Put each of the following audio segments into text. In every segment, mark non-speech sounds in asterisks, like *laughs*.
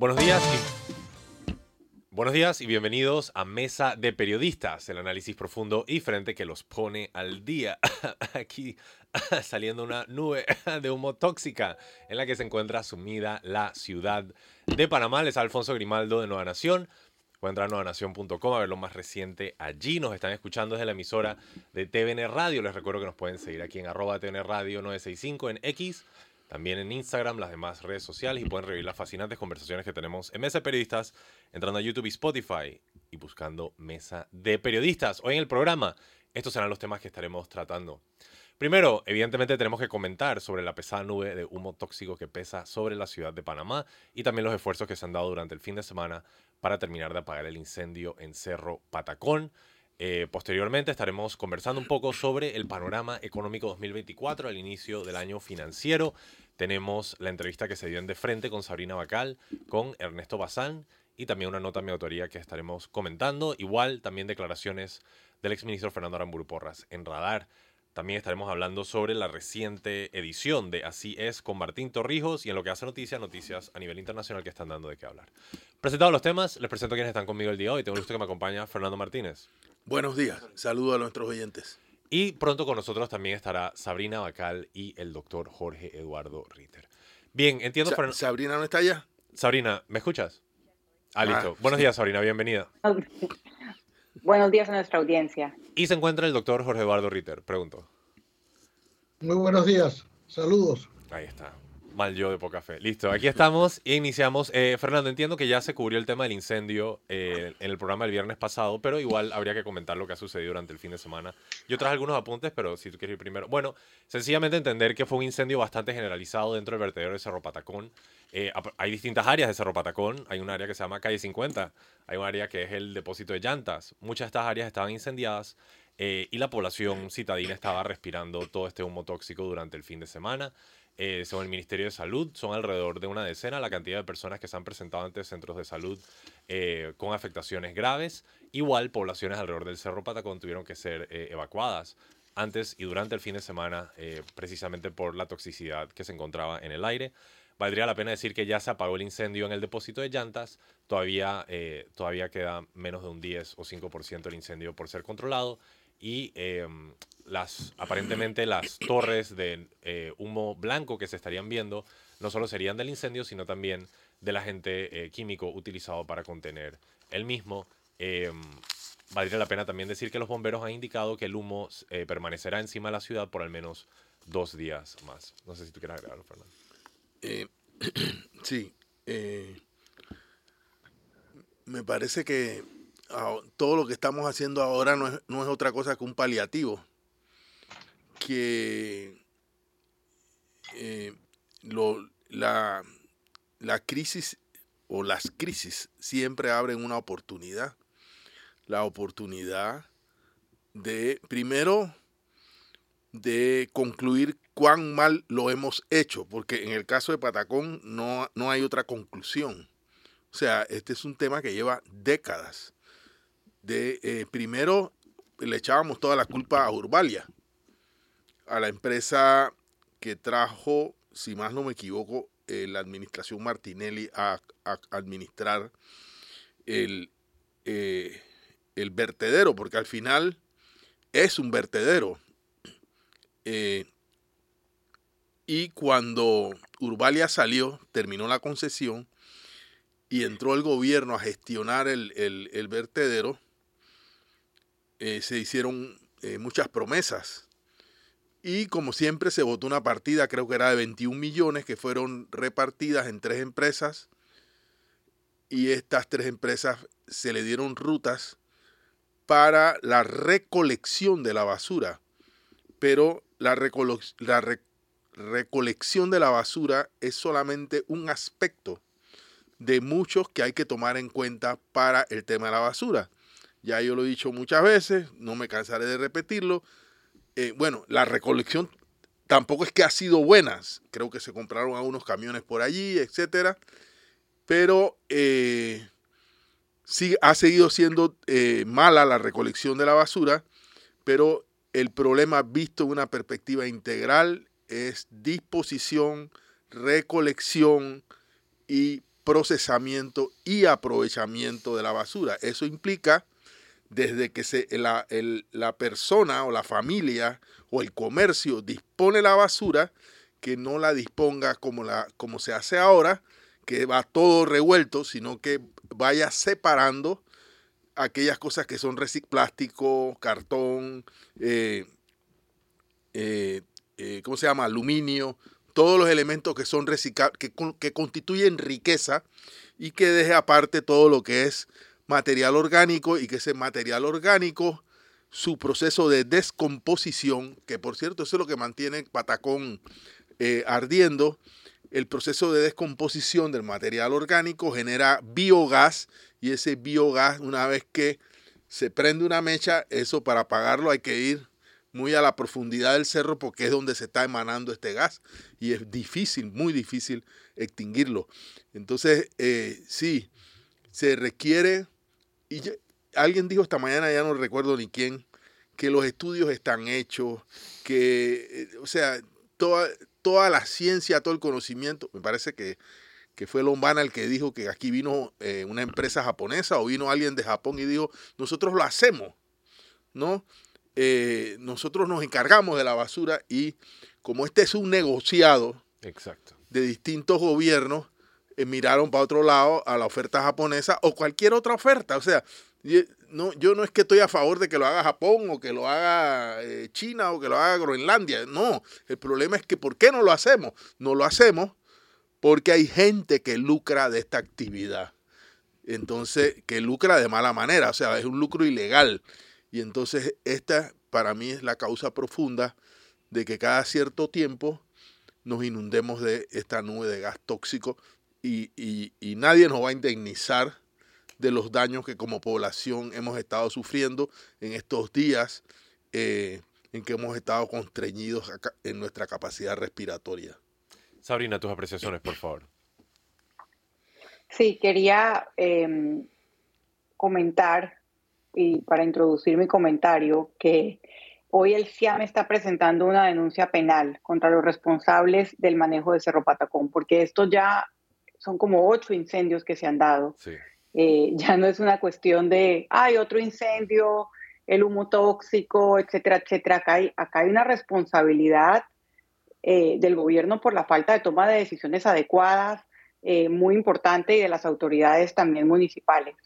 Buenos días y... Buenos días y bienvenidos a Mesa de Periodistas, el análisis profundo y frente que los pone al día. *laughs* Aquí *laughs* saliendo una nube de humo tóxica en la que se encuentra sumida la ciudad de Panamá. Les Alfonso Grimaldo de Nueva Nación. Pueden entrar a nuevanación.com a ver lo más reciente allí. Nos están escuchando desde la emisora de TVN Radio. Les recuerdo que nos pueden seguir aquí en arroba TVN Radio 965 en X, también en Instagram, las demás redes sociales y pueden revivir las fascinantes conversaciones que tenemos en Mesa de Periodistas entrando a YouTube y Spotify y buscando Mesa de Periodistas. Hoy en el programa, estos serán los temas que estaremos tratando. Primero, evidentemente tenemos que comentar sobre la pesada nube de humo tóxico que pesa sobre la ciudad de Panamá y también los esfuerzos que se han dado durante el fin de semana para terminar de apagar el incendio en Cerro Patacón. Eh, posteriormente estaremos conversando un poco sobre el panorama económico 2024 al inicio del año financiero. Tenemos la entrevista que se dio en De Frente con Sabrina Bacal, con Ernesto Bazán y también una nota de mi autoría que estaremos comentando. Igual también declaraciones del exministro Fernando Aramburu Porras en Radar. También estaremos hablando sobre la reciente edición de Así es con Martín Torrijos y en lo que hace noticias, noticias a nivel internacional que están dando de qué hablar. Presentados los temas, les presento a quienes están conmigo el día de hoy. Tengo el gusto que me acompaña Fernando Martínez. Buenos días, saludo a nuestros oyentes. Y pronto con nosotros también estará Sabrina Bacal y el doctor Jorge Eduardo Ritter. Bien, entiendo. Sa ¿Sabrina no está allá? Sabrina, ¿me escuchas? Ah, listo. Buenos días, Sabrina, bienvenida. Buenos días a nuestra audiencia. Y se encuentra el doctor Jorge Eduardo Ritter, pregunto. Muy buenos días, saludos. Ahí está. Mal yo de poca fe. Listo, aquí estamos e iniciamos. Eh, Fernando, entiendo que ya se cubrió el tema del incendio eh, en el programa del viernes pasado, pero igual habría que comentar lo que ha sucedido durante el fin de semana. Yo traje algunos apuntes, pero si tú quieres ir primero. Bueno, sencillamente entender que fue un incendio bastante generalizado dentro del vertedero de Cerro Patacón. Eh, hay distintas áreas de Cerro Patacón. Hay un área que se llama Calle 50. Hay un área que es el depósito de llantas. Muchas de estas áreas estaban incendiadas y la población citadina estaba respirando todo este humo tóxico durante el fin de semana. Eh, según el Ministerio de Salud, son alrededor de una decena la cantidad de personas que se han presentado ante centros de salud eh, con afectaciones graves. Igual, poblaciones alrededor del Cerro Patacón tuvieron que ser eh, evacuadas antes y durante el fin de semana, precisamente por la toxicidad que se encontraba en el aire. Valdría la pena decir que ya se apagó el incendio en el depósito de llantas. Todavía, todavía queda menos de un 10 o 5% del incendio por ser controlado y em, las, aparentemente las torres de eh, humo blanco que se estarían viendo no solo serían del incendio, sino también del agente eh, químico utilizado para contener el mismo. Em, valdría la pena también decir que los bomberos han indicado que el humo eh, permanecerá encima de la ciudad por al menos dos días más. No sé si tú quieres agregarlo, Fernando. *clears throat* sí. me parece que todo lo que estamos haciendo ahora no es, no es otra cosa que un paliativo. Que eh, la, la crisis o las crisis siempre abren una oportunidad. La oportunidad de, primero, de concluir cuán mal lo hemos hecho, porque en el caso de Patacón no, no hay otra conclusión. O sea, este es un tema que lleva décadas de eh, primero le echábamos toda la culpa a Urbalia, a la empresa que trajo, si más no me equivoco, eh, la administración Martinelli a, administrar el, eh, el, vertedero, porque al final es un vertedero. Y cuando Urbalia salió, terminó la concesión y entró el gobierno a gestionar el, el vertedero, eh, se hicieron eh, muchas promesas. Y como siempre se votó una partida, creo que era de 21 millones, que fueron repartidas en tres empresas. Y estas tres empresas se le dieron rutas para la recolección de la basura. Pero la, recolección de la basura es solamente un aspecto de muchos que hay que tomar en cuenta para el tema de la basura. Ya yo lo he dicho muchas veces, no me cansaré de repetirlo. Eh, bueno, la recolección tampoco es que ha sido buena. Creo que se compraron algunos camiones por allí, etcétera. Pero eh, sí ha seguido siendo eh, mala la recolección de la basura. Pero el problema visto en una perspectiva integral es disposición, recolección y procesamiento y aprovechamiento de la basura. Eso implica desde que la, la persona o la familia o el comercio dispone la basura, que no la disponga como, la, como se hace ahora, que va todo revuelto, sino que vaya separando aquellas cosas que son plástico, cartón, eh, eh, eh, ¿cómo se llama? Aluminio, todos los elementos que son que, que constituyen riqueza y que deje aparte todo lo que es material orgánico y que ese material orgánico, su proceso de descomposición, que por cierto eso es lo que mantiene Patacón eh, ardiendo, el proceso de descomposición del material orgánico genera biogás y ese biogás una vez que se prende una mecha, eso para apagarlo hay que ir muy a la profundidad del cerro porque es donde se está emanando este gas y es difícil, muy difícil extinguirlo. Entonces, eh, sí, se requiere, y alguien dijo esta mañana, ya no recuerdo ni quién, que los estudios están hechos, que, eh, o sea, toda, toda la ciencia, todo el conocimiento, me parece que, que fue Lombana el que dijo que aquí vino eh, una empresa japonesa o vino alguien de Japón y dijo, nosotros lo hacemos, ¿no? Eh, nosotros nos encargamos de la basura y como este es un negociado Exacto. de distintos gobiernos, eh, miraron para otro lado a la oferta japonesa o cualquier otra oferta. O sea, no, yo no es que estoy a favor de que lo haga Japón o que lo haga eh, China o que lo haga Groenlandia. No, el problema es que ¿por qué no lo hacemos? No lo hacemos porque hay gente que lucra de esta actividad. Entonces, que lucra de mala manera, o sea, es un lucro ilegal. Y entonces esta para mí es la causa profunda de que cada cierto tiempo nos inundemos de esta nube de gas tóxico y, nadie nos va a indemnizar de los daños que como población hemos estado sufriendo en estos días eh, en que hemos estado constreñidos en nuestra capacidad respiratoria. Sabrina, tus apreciaciones, por favor. Sí, quería em, comentar y para introducir mi comentario, que hoy el CIAM está presentando una denuncia penal contra los responsables del manejo de Cerro Patacón, porque esto ya son como ocho incendios que se han dado. Eh, *laughs* ya no es una cuestión de, hay otro incendio, el humo tóxico, etcétera, etcétera. Acá hay, acá hay una responsabilidad eh, del gobierno por la falta de toma de decisiones adecuadas, eh, muy importante, y de las autoridades también municipales.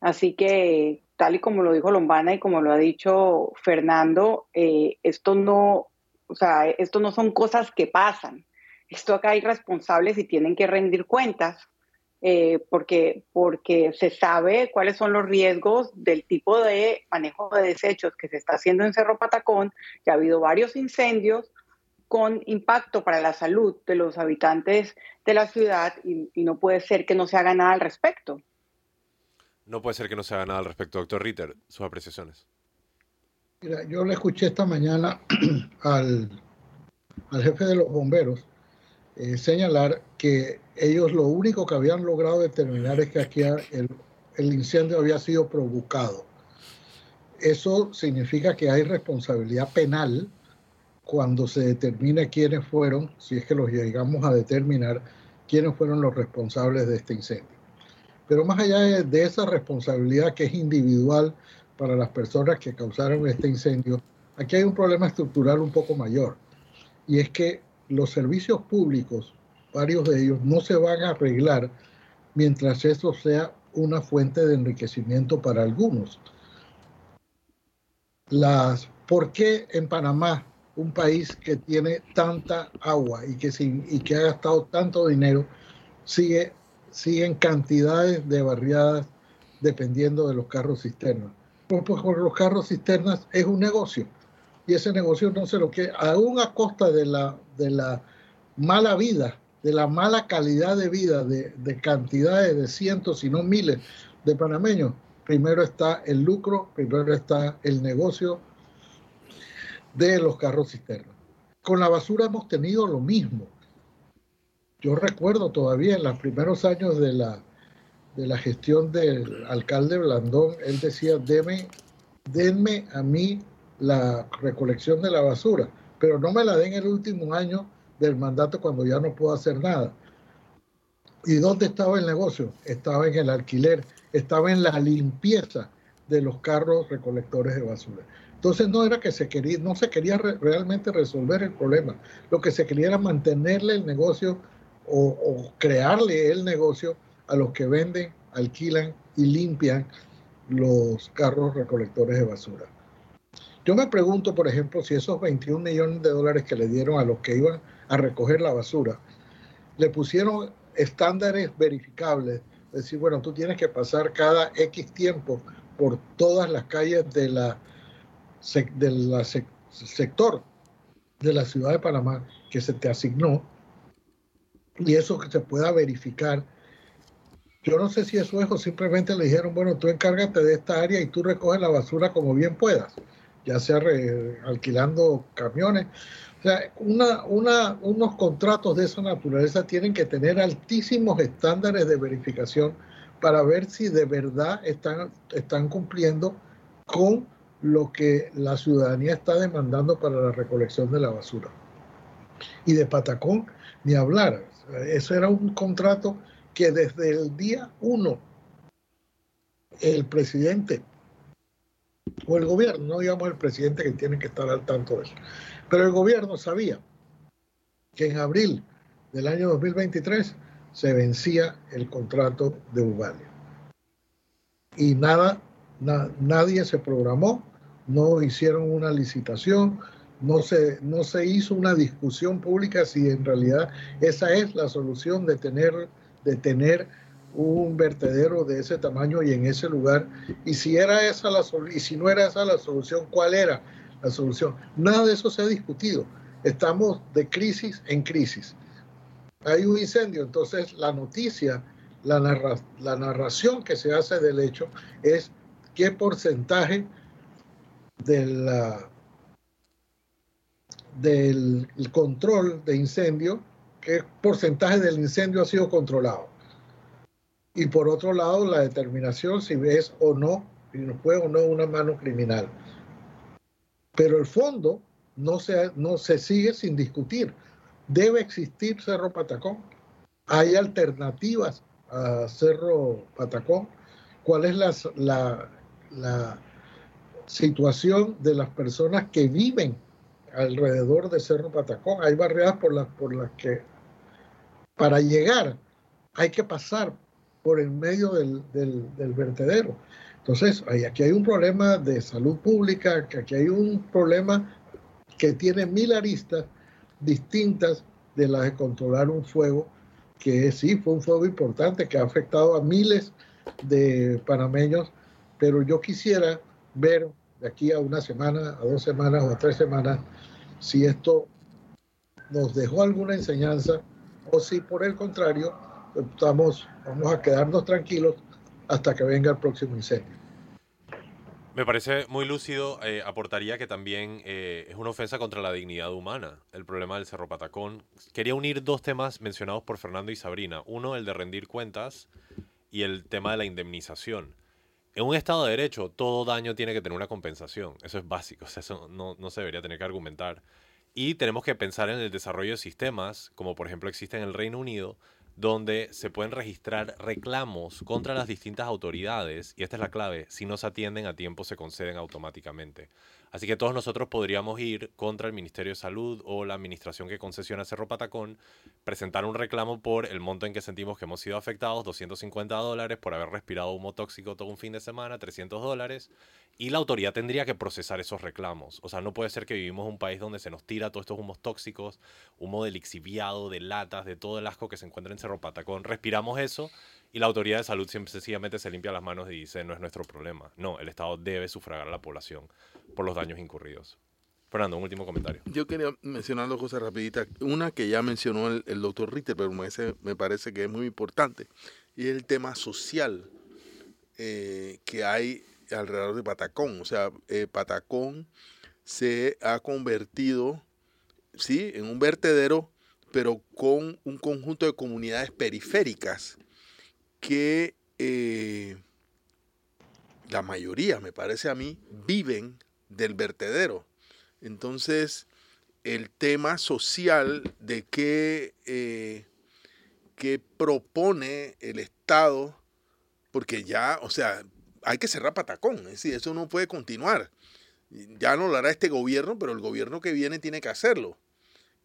Así que tal y como lo dijo Lombana y como lo ha dicho Fernando, eh, esto no, o sea, esto no son cosas que pasan. Esto acá hay responsables y tienen que rendir cuentas eh, porque, porque se sabe cuáles son los riesgos del tipo de manejo de desechos que se está haciendo en Cerro Patacón. Ya ha habido varios incendios con impacto para la salud de los habitantes de la ciudad y no puede ser que no se haga nada al respecto. No puede ser que no se haga nada al respecto, doctor Ritter, sus apreciaciones. Mira, yo le escuché esta mañana *clears throat* al, jefe de los bomberos eh, señalar que ellos lo único que habían logrado determinar es que aquí el, el incendio había sido provocado. Eso significa que hay responsabilidad penal cuando se determine quiénes fueron, si es que los llegamos a determinar, quiénes fueron los responsables de este incendio. Pero más allá de, esa responsabilidad que es individual para las personas que causaron este incendio, aquí hay un problema estructural un poco mayor. Y es que los servicios públicos, varios de ellos, no se van a arreglar mientras eso sea una fuente de enriquecimiento para algunos. Las, ¿Por qué en Panamá, un país que tiene tanta agua y que, y que ha gastado tanto dinero, sigue siguen cantidades de barriadas dependiendo de los carros cisternas. Pues, pues con los carros cisternas es un negocio y ese negocio no se lo quiere, aún a costa de la, de la mala vida, de la mala calidad de vida de, de cantidades de cientos, si no miles de panameños. Primero está el lucro, primero está el negocio de los carros cisternas. Con la basura hemos tenido lo mismo yo recuerdo todavía en los primeros años de la, de la gestión del alcalde Blandón, él decía, denme a mí la recolección de la basura, pero no me la den el último año del mandato cuando ya no puedo hacer nada. ¿Y dónde estaba el negocio? Estaba en el alquiler, estaba en la limpieza de los carros recolectores de basura. Entonces no era que se quería, no se quería realmente resolver el problema. Lo que se quería era mantenerle el negocio o, o crearle el negocio a los que venden, alquilan y limpian los carros recolectores de basura. Yo me pregunto, por ejemplo, si esos 21 millones de dólares que le dieron a los que iban a recoger la basura, le pusieron estándares verificables. Es decir, bueno, tú tienes que pasar cada X tiempo por todas las calles de la, del sector de la ciudad de Panamá que se te asignó y eso que se pueda verificar. Yo no sé si eso es o simplemente le dijeron, bueno, tú encárgate de esta área y tú recoges la basura como bien puedas, ya sea alquilando camiones. O sea, unos contratos de esa naturaleza tienen que tener altísimos estándares de verificación para ver si de verdad están, están cumpliendo con lo que la ciudadanía está demandando para la recolección de la basura. Y de Patacón, ni hablar. Eso era un contrato que desde el día uno el presidente o el gobierno, no digamos el presidente que tiene que estar al tanto de eso, pero el gobierno sabía que en abril del año 2023 se vencía el contrato de Uvalia. Y nada, nadie se programó, no hicieron una licitación, no se, no se hizo una discusión pública si en realidad esa es la solución de tener, de tener un vertedero de ese tamaño y en ese lugar. Y si era esa la y si no era esa la solución, ¿cuál era la solución? Nada de eso se ha discutido. Estamos de crisis en crisis hay un incendio, entonces la noticia, la, la narración que se hace del hecho es qué porcentaje del control de incendio, qué porcentaje del incendio ha sido controlado. Y por otro lado, la determinación si ves o no, si fue o no una mano criminal. Pero el fondo no se, no se sigue sin discutir debe existir Cerro Patacón. Hay alternativas a Cerro Patacón. ¿Cuál es la, la, situación de las personas que viven alrededor de Cerro Patacón? Hay barriadas por las, por las que para llegar hay que pasar por el medio del, del, vertedero. Entonces, aquí hay un problema de salud pública, aquí hay un problema que tiene mil aristas distintas de las de controlar un fuego que sí fue un fuego importante que ha afectado a miles de panameños, pero yo quisiera ver de aquí a una semana, a dos semanas o a tres semanas si esto nos dejó alguna enseñanza o si por el contrario estamos, vamos a quedarnos tranquilos hasta que venga el próximo incendio. Me parece muy lúcido. Eh, aportaría que también eh, es una ofensa contra la dignidad humana el problema del Cerro Patacón. Quería unir dos temas mencionados por Fernando y Sabrina. Uno, el de rendir cuentas y el tema de la indemnización. En un Estado de Derecho, todo daño tiene que tener una compensación. Eso es básico. *laughs* eso no, no se debería tener que argumentar. Y tenemos que pensar en el desarrollo de sistemas, como por ejemplo existe en el Reino Unido, donde se pueden registrar reclamos contra las distintas autoridades, y esta es la clave, si no se atienden a tiempo se conceden automáticamente. Así que todos nosotros podríamos ir contra el Ministerio de Salud o la administración que concesiona Cerro Patacón, presentar un reclamo por el monto en que sentimos que hemos sido afectados, 250 dólares por haber respirado humo tóxico todo un fin de semana, 300 dólares, y la autoridad tendría que procesar esos reclamos. O sea, no puede ser que vivimos en un país donde se nos tira todos estos humos tóxicos, humo de lixiviado, de latas, de todo el asco que se encuentra en Cerro Patacón. Respiramos eso y la autoridad de salud sencillamente se limpia las manos y dice, no es nuestro problema. No, el Estado debe sufragar a la población por los daños incurridos. Fernando, un último comentario. Yo quería mencionar dos cosas rapiditas. Una que ya mencionó el, doctor Ritter, pero me, parece que es muy importante, y el tema social eh, que hay alrededor de Patacón. O sea, eh, Patacón se ha convertido, sí, en un vertedero, pero con un conjunto de comunidades periféricas que eh, la mayoría, me parece a mí, viven del vertedero. Entonces, el tema social de que, eh, que propone el Estado, porque ya, o sea, hay que cerrar Patacón, es eso no puede continuar. Ya no lo hará este gobierno, pero el gobierno que viene tiene que hacerlo.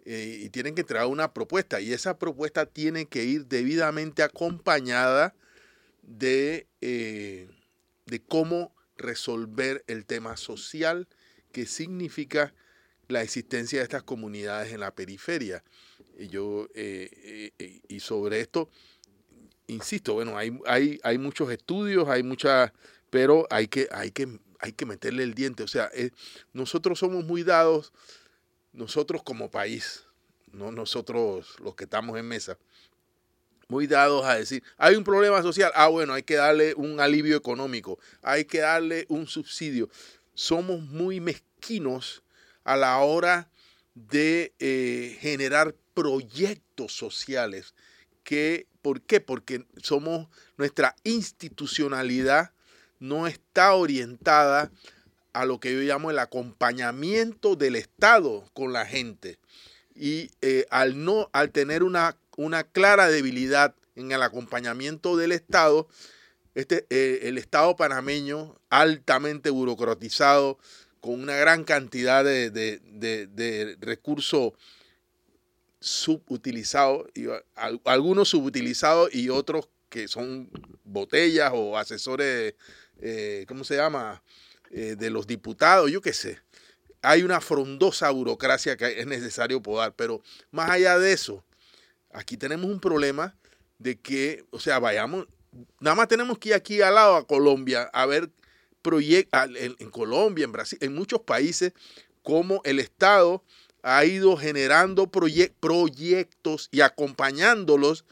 Eh, y tienen que traer una propuesta, y esa propuesta tiene que ir debidamente acompañada de, eh, de cómo resolver el tema social que significa la existencia de estas comunidades en la periferia. Y, yo, eh, y sobre esto, insisto, bueno, hay, hay, hay muchos estudios, hay muchas, pero hay que, hay que, hay que meterle el diente. O sea, nosotros somos muy dados, nosotros como país, no nosotros los que estamos en mesa, muy dados a decir, hay un problema social, ah, bueno, hay que darle un alivio económico, hay que darle un subsidio. Somos muy mezquinos a la hora de eh, generar proyectos sociales. Que, ¿Por qué? Porque somos, nuestra institucionalidad no está orientada a lo que yo llamo el acompañamiento del Estado con la gente. Y eh, al, no, al tener una una clara debilidad en el acompañamiento del Estado. Este, eh, el Estado panameño, altamente burocratizado, con una gran cantidad de, de, recursos subutilizados, y, algunos subutilizados y otros que son botellas o asesores, eh, ¿cómo se llama? Eh, de los diputados, yo qué sé. Hay una frondosa burocracia que es necesario podar, pero más allá de eso, Aquí tenemos un problema de que, o sea, vayamos, nada más tenemos que ir aquí al lado a Colombia a ver proyectos, en, Colombia, en Brasil, en muchos países, cómo el Estado ha ido generando proyectos y acompañándolos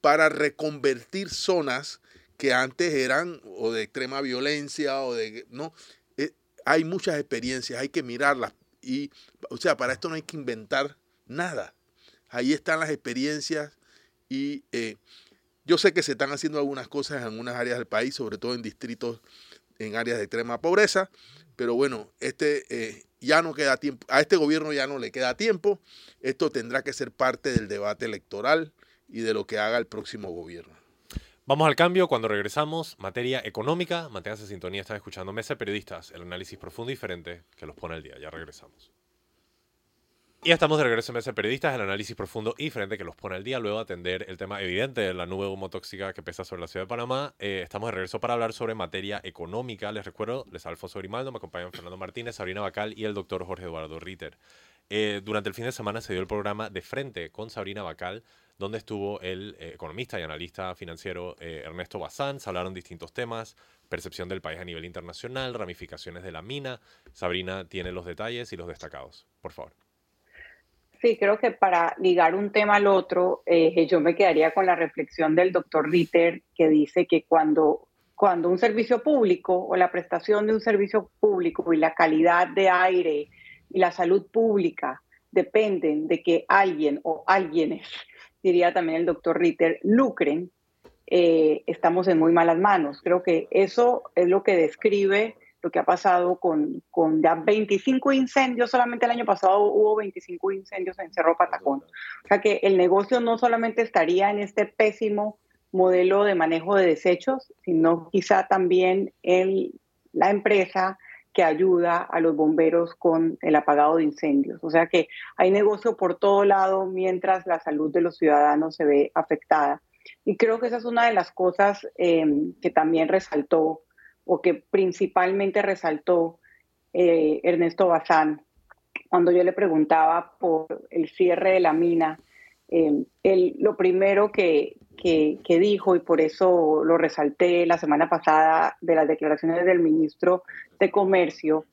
para reconvertir zonas que antes eran o de extrema violencia o de no eh, hay muchas experiencias hay que mirarlas y o sea para esto no hay que inventar nada. Ahí están las experiencias y eh, yo sé que se están haciendo algunas cosas en algunas áreas del país, sobre todo en distritos, en áreas de extrema pobreza, pero bueno, este eh, ya no queda tiempo, a este gobierno ya no le queda tiempo, esto tendrá que ser parte del debate electoral y de lo que haga el próximo gobierno. Vamos al cambio, cuando regresamos, materia económica, manténganse sintonía, están escuchando Mesa Periodistas, el análisis profundo y diferente que los pone al día, ya regresamos. Y estamos de regreso en Mesa Periodistas, el análisis profundo y frente que los pone al día luego de atender el tema evidente de la nube humo tóxica que pesa sobre la ciudad de Panamá. Eh, estamos de regreso para hablar sobre materia económica. Les recuerdo, les Alfonso Grimaldo, me acompañan Fernando Martínez, Sabrina Bacal y el doctor Jorge Eduardo Ritter. Eh, durante el fin de semana se dio el programa De Frente con Sabrina Bacal, donde estuvo el eh, economista y analista financiero Ernesto Bazán. Se hablaron distintos temas, percepción del país a nivel internacional, ramificaciones de la mina. Sabrina tiene los detalles y los destacados. Por favor. Sí, creo que para ligar un tema al otro, eh, yo me quedaría con la reflexión del doctor Ritter, que dice que cuando, cuando un servicio público o la prestación de un servicio público y la calidad de aire y la salud pública dependen de que alguien o alguienes, *laughs* diría también el doctor Ritter, lucren, eh, estamos en muy malas manos. Creo que eso es lo que describe lo que ha pasado con, con ya 25 incendios, solamente el año pasado hubo 25 incendios en Cerro Patacón. O sea que el negocio no solamente estaría en este pésimo modelo de manejo de desechos, sino quizá también en la empresa que ayuda a los bomberos con el apagado de incendios. O sea que hay negocio por todo lado mientras la salud de los ciudadanos se ve afectada. Y creo que esa es una de las cosas eh, que también resaltó o que principalmente resaltó eh, Ernesto Bazán cuando yo le preguntaba por el cierre de la mina. Eh, él, lo primero que, que, dijo, y por eso lo resalté la semana pasada de las declaraciones del ministro de Comercio,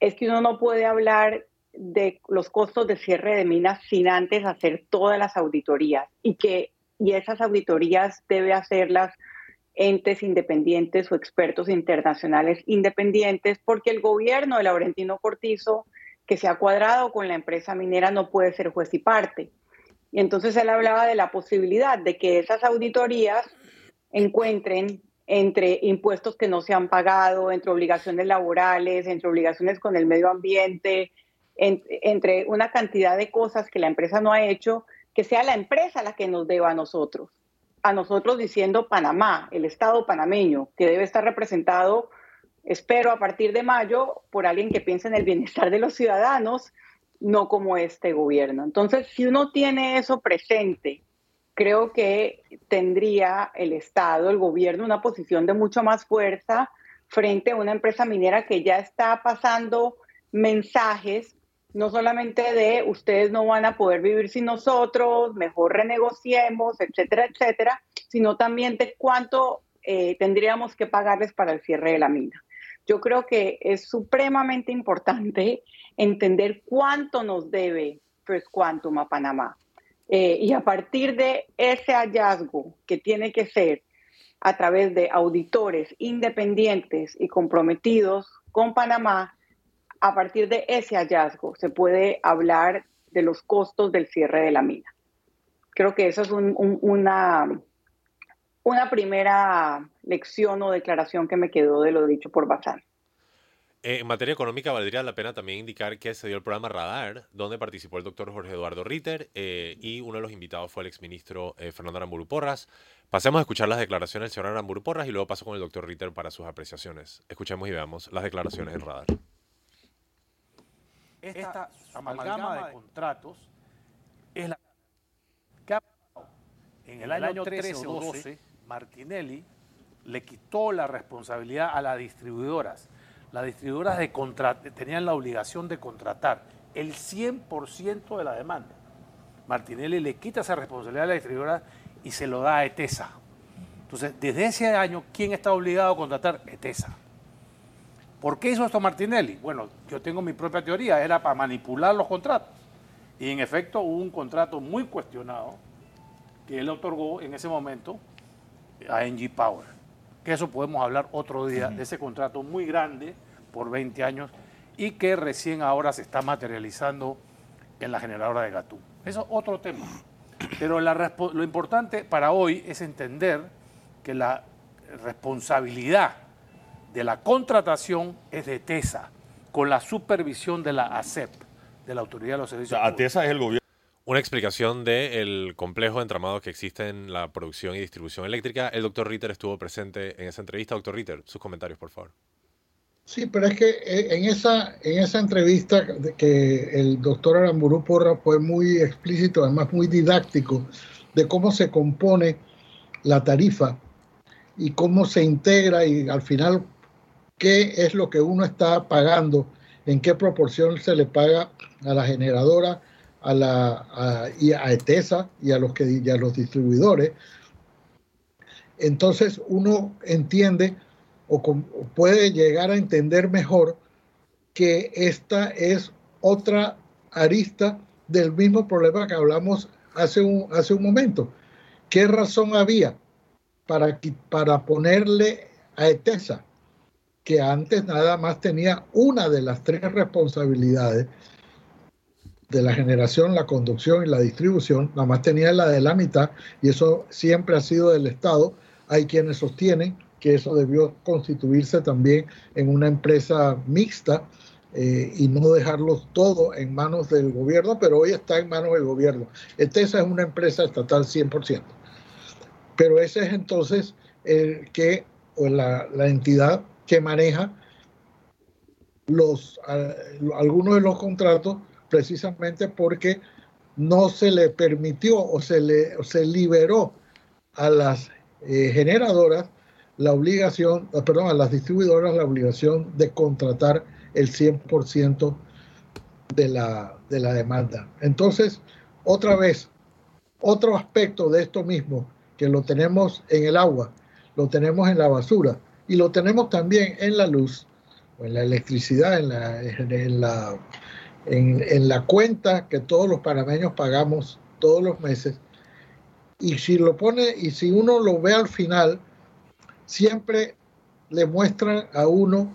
es que uno no puede hablar de los costos de cierre de minas sin antes hacer todas las auditorías y que y esas auditorías debe hacerlas entes independientes o expertos internacionales independientes, porque el gobierno de Laurentino Cortizo, que se ha cuadrado con la empresa minera, no puede ser juez y parte. Y entonces él hablaba de la posibilidad de que esas auditorías encuentren entre impuestos que no se han pagado, entre obligaciones laborales, entre obligaciones con el medio ambiente, entre una cantidad de cosas que la empresa no ha hecho, que sea la empresa la que nos deba a nosotros. A nosotros diciendo Panamá, el Estado panameño, que debe estar representado, espero, a partir de mayo, por alguien que piense en el bienestar de los ciudadanos, no como este gobierno. Entonces, si uno tiene eso presente, creo que tendría el Estado, el gobierno, una posición de mucho más fuerza frente a una empresa minera que ya está pasando mensajes, no solamente de ustedes no van a poder vivir sin nosotros, mejor renegociemos, etcétera, etcétera, sino también de cuánto eh, tendríamos que pagarles para el cierre de la mina. Yo creo que es supremamente importante entender cuánto nos debe First Quantum a Panamá. Eh, y a partir de ese hallazgo que tiene que ser a través de auditores independientes y comprometidos con Panamá, a partir de ese hallazgo se puede hablar de los costos del cierre de la mina. Creo que eso es una, una primera lección o declaración que me quedó de lo dicho por Bazán. Eh, en materia económica, valdría la pena también indicar que se dio el programa Radar, donde participó el doctor Jorge Eduardo Ritter eh, y uno de los invitados fue el exministro eh, Fernando Aramburu Porras. Pasemos a escuchar las declaraciones del señor Aramburu Porras y luego paso con el doctor Ritter para sus apreciaciones. Escuchemos y veamos las declaraciones en Radar. Esta amalgama de contratos es la que ha en el año 13 o 12, Martinelli le quitó la responsabilidad a las distribuidoras las distribuidoras de tenían la obligación de contratar el 100% de la demanda. Martinelli le quita esa responsabilidad a la distribuidora y se lo da a ETESA. Entonces, desde ese año, ¿quién está obligado a contratar? ETESA. ¿Por qué hizo esto Martinelli? Bueno, yo tengo mi propia teoría, era para manipular los contratos. Y en efecto hubo un contrato muy cuestionado que él otorgó en ese momento a NG Power que eso podemos hablar otro día, de ese contrato muy grande por 20 años y que recién ahora se está materializando en la generadora de Gatú. Eso es otro tema. Pero lo importante para hoy es entender que la responsabilidad de la contratación es de TESA, con la supervisión de la ASEP, de la Autoridad de los Servicios o es el gobierno. Una explicación del complejo de entramado que existe en la producción y distribución eléctrica. El doctor Ritter estuvo presente en esa entrevista. Doctor Ritter, sus comentarios, por favor. Sí, pero es que eh, en esa, en esa entrevista que el doctor Aramburu Porra fue muy explícito, además muy didáctico, de cómo se compone la tarifa y cómo se integra y al final qué es lo que uno está pagando, en qué proporción se le paga a la generadora a, la, y a ETESA y a los, que, y los distribuidores, entonces uno entiende o, puede llegar a entender mejor que esta es otra arista del mismo problema que hablamos hace un, hace un momento. ¿Qué razón había para, para ponerle a ETESA, que antes nada más tenía una de las tres responsabilidades, de la generación, la conducción y la distribución, nada más tenía la de la mitad y eso siempre ha sido del Estado. Hay quienes sostienen que eso debió constituirse también en una empresa mixta eh, y no dejarlo todo en manos del gobierno, pero hoy está en manos del gobierno. ETESA es una empresa estatal 100%. Pero ese es entonces el que, o la, la entidad que maneja los, algunos de los contratos precisamente porque no se le permitió o se le se liberó a las eh, generadoras la obligación, ah, perdón, a las distribuidoras la obligación de contratar el 100% de la, de la demanda. Entonces, otra vez, otro aspecto de esto mismo, que lo tenemos en el agua, lo tenemos en la basura y lo tenemos también en la luz, o en la electricidad, en la, en la en, la cuenta que todos los panameños pagamos todos los meses. Y si lo pone, y si uno lo ve al final, siempre le muestran a uno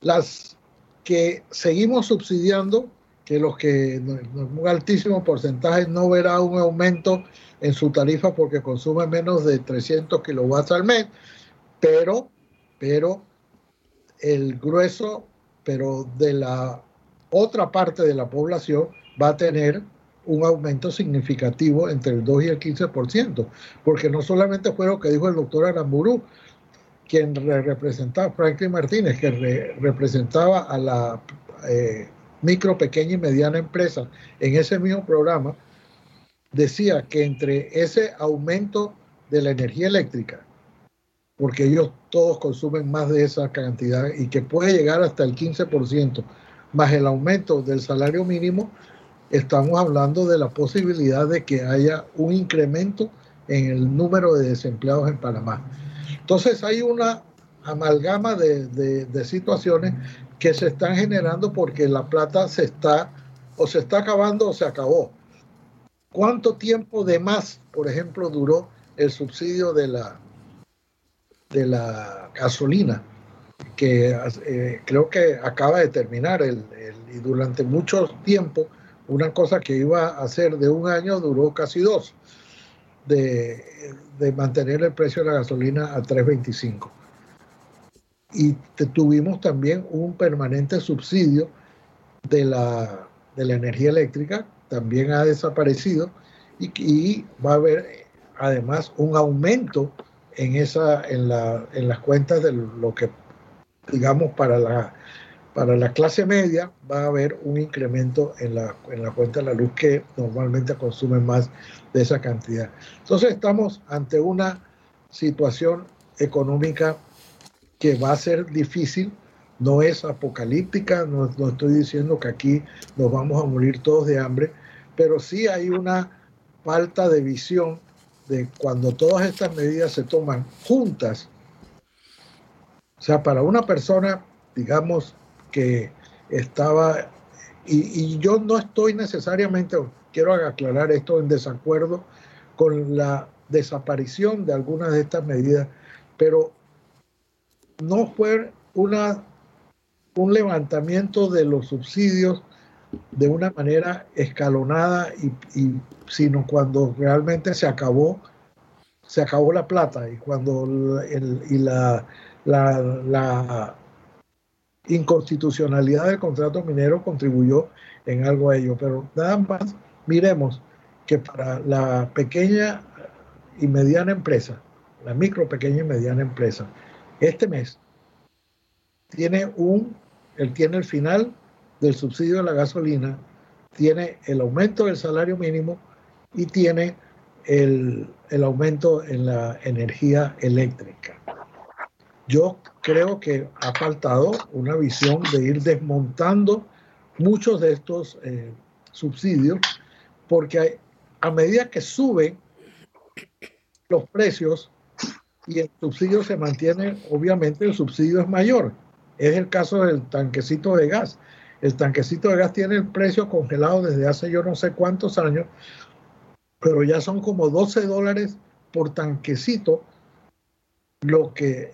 las que seguimos subsidiando, que los que un altísimo porcentaje no verá un aumento en su tarifa porque consume menos de 300 kilowatts al mes, pero, pero el grueso, pero de la otra parte de la población va a tener un aumento significativo entre el 2 y el 15%, porque no solamente fue lo que dijo el doctor Aramburu, quien representaba, Franklin Martínez, que representaba a la eh, micro, pequeña y mediana empresa en ese mismo programa, decía que entre ese aumento de la energía eléctrica, porque ellos todos consumen más de esa cantidad y que puede llegar hasta el 15%, más el aumento del salario mínimo, estamos hablando de la posibilidad de que haya un incremento en el número de desempleados en Panamá. Entonces hay una amalgama de, situaciones que se están generando porque la plata se está o se está acabando o se acabó. ¿Cuánto tiempo de más, por ejemplo, duró el subsidio de la, de la gasolina? Que eh, creo que acaba de terminar y durante mucho tiempo una cosa que iba a ser de un año duró casi dos, de, mantener el precio de la gasolina a 3.25. Y tuvimos también un permanente subsidio de la, de la energía eléctrica, también ha desaparecido, y, va a haber además un aumento en, esa, en, la, en las cuentas de lo que, digamos, para la para la clase media va a haber un incremento en la, en la cuenta de la luz que normalmente consume más de esa cantidad. Entonces estamos ante una situación económica que va a ser difícil, no es apocalíptica, no, no estoy diciendo que aquí nos vamos a morir todos de hambre, pero sí hay una falta de visión de cuando todas estas medidas se toman juntas. O sea, para una persona, digamos, que estaba, y, yo no estoy necesariamente, quiero aclarar esto, en desacuerdo con la desaparición de algunas de estas medidas, pero no fue una, un levantamiento de los subsidios de una manera escalonada y, sino cuando realmente se acabó se acabó la plata y cuando el, y la, la, inconstitucionalidad del contrato minero contribuyó en algo a ello. Pero nada más miremos que para la pequeña y mediana empresa, la micro, pequeña y mediana empresa, este mes tiene un, él tiene el final del subsidio de la gasolina, tiene el aumento del salario mínimo y tiene el, el aumento en la energía eléctrica. Yo creo que ha faltado una visión de ir desmontando muchos de estos eh, subsidios, porque a medida que suben los precios y el subsidio se mantiene, obviamente el subsidio es mayor. Es el caso del tanquecito de gas. El tanquecito de gas tiene el precio congelado desde hace yo no sé cuántos años, pero ya son como 12 dólares por tanquecito lo que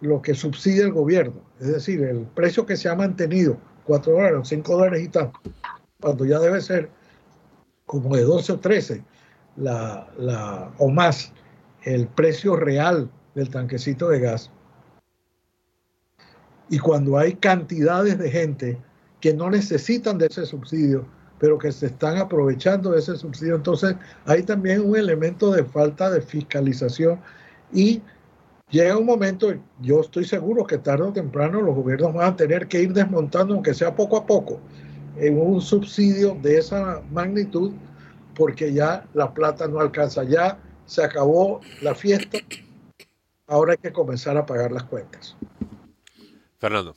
lo que subsidia el gobierno. Es decir, el precio que se ha mantenido, 4 dólares o 5 dólares y tal, cuando ya debe ser como de 12 o 13 la, la, o más el precio real del tanquecito de gas. Y cuando hay cantidades de gente que no necesitan de ese subsidio, pero que se están aprovechando de ese subsidio, entonces hay también un elemento de falta de fiscalización y llega un momento, yo estoy seguro que tarde o temprano los gobiernos van a tener que ir desmontando, aunque sea poco a poco, en un subsidio de esa magnitud, porque ya la plata no alcanza, ya se acabó la fiesta, ahora hay que comenzar a pagar las cuentas. Fernando.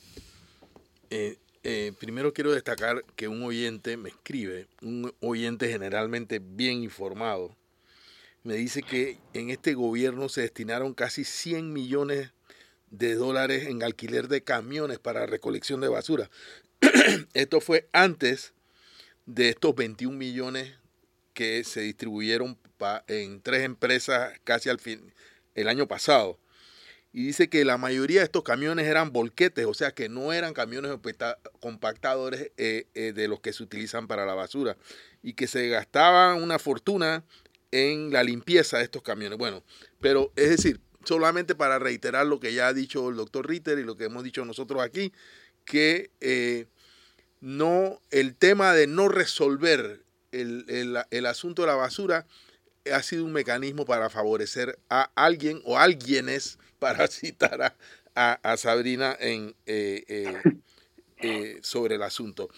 Eh, eh, primero quiero destacar que un oyente me escribe, un oyente generalmente bien informado, me dice que en este gobierno se destinaron casi 100 millones de dólares en alquiler de camiones para recolección de basura. *clears throat* Esto fue antes de estos 21 millones que se distribuyeron en tres empresas casi al fin el año pasado. Y dice que la mayoría de estos camiones eran volquetes, o sea que no eran camiones compactadores eh, eh, de los que se utilizan para la basura. Y que se gastaban una fortuna en la limpieza de estos camiones. Bueno, pero es decir, solamente para reiterar lo que ya ha dicho el doctor Ritter y lo que hemos dicho nosotros aquí, que eh, no, el tema de no resolver el, asunto de la basura ha sido un mecanismo para favorecer a alguien o alguienes, *laughs* para citar a, Sabrina en, eh, eh, eh, sobre el asunto.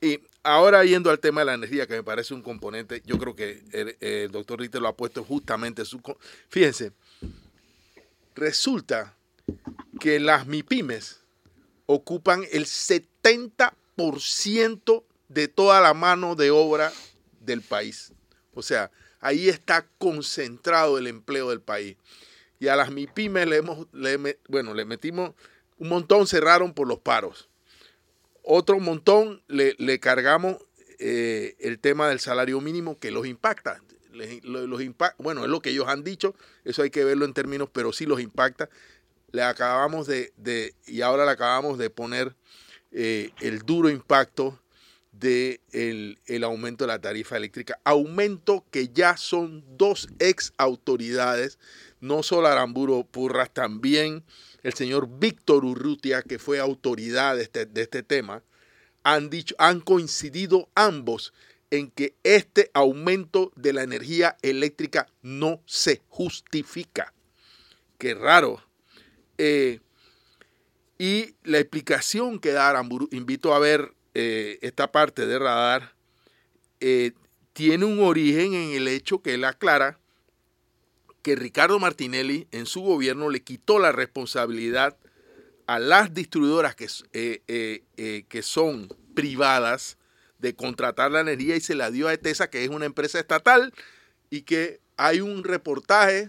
Y ahora yendo al tema de la energía, que me parece un componente, yo creo que el, doctor Ritter lo ha puesto justamente. Su, fíjense, resulta que las MIPIMES ocupan el 70% de toda la mano de obra del país. O sea, ahí está concentrado el empleo del país. Y a las MIPIMES le, hemos, bueno, le metimos un montón, cerraron por los paros. Otro montón le, cargamos eh, el tema del salario mínimo que los impacta. los bueno, es lo que ellos han dicho, eso hay que verlo en términos, pero sí los impacta. Le acabamos de, y ahora le acabamos de poner eh, el duro impacto del de el aumento de la tarifa eléctrica. Aumento que ya son dos ex autoridades, no solo Aramburo Purras, también el señor Víctor Urrutia, que fue autoridad de este, de este tema, han, dicho, han coincidido ambos en que este aumento de la energía eléctrica no se justifica. Qué raro. Eh, y la explicación que da Aramburu, invito a ver eh, esta parte de radar, eh, tiene un origen en el hecho que él aclara que Ricardo Martinelli en su gobierno le quitó la responsabilidad a las distribuidoras que, eh, que son privadas de contratar la energía y se la dio a ETESA, que es una empresa estatal, y que hay un reportaje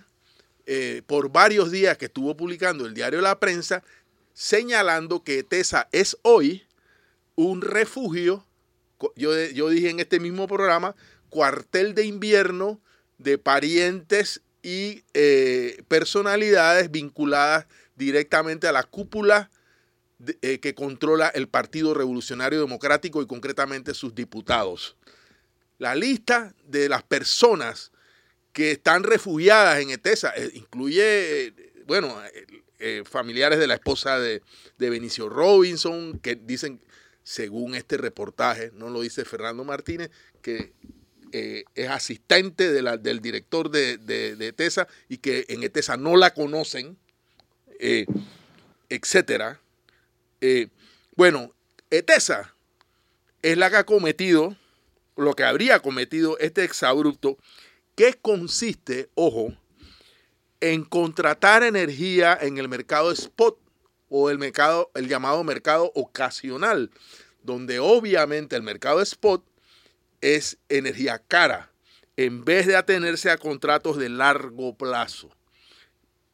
por varios días que estuvo publicando el diario La Prensa señalando que ETESA es hoy un refugio, yo, yo dije en este mismo programa, cuartel de invierno de parientes y eh, personalidades vinculadas directamente a la cúpula eh, que controla el Partido Revolucionario Democrático y concretamente sus diputados. La lista de las personas que están refugiadas en ETESA eh, incluye, bueno, familiares de la esposa de, de Benicio Robinson, que dicen según este reportaje, no lo dice Fernando Martínez, que eh, es asistente del director de, de, ETESA y que en ETESA no la conocen, eh, etcétera. Eh, bueno, ETESA es la que ha cometido, lo que habría cometido este exabrupto, que consiste, ojo, en contratar energía en el mercado spot o el mercado, el llamado mercado ocasional, donde obviamente el mercado spot es energía cara, en vez de atenerse a contratos de largo plazo.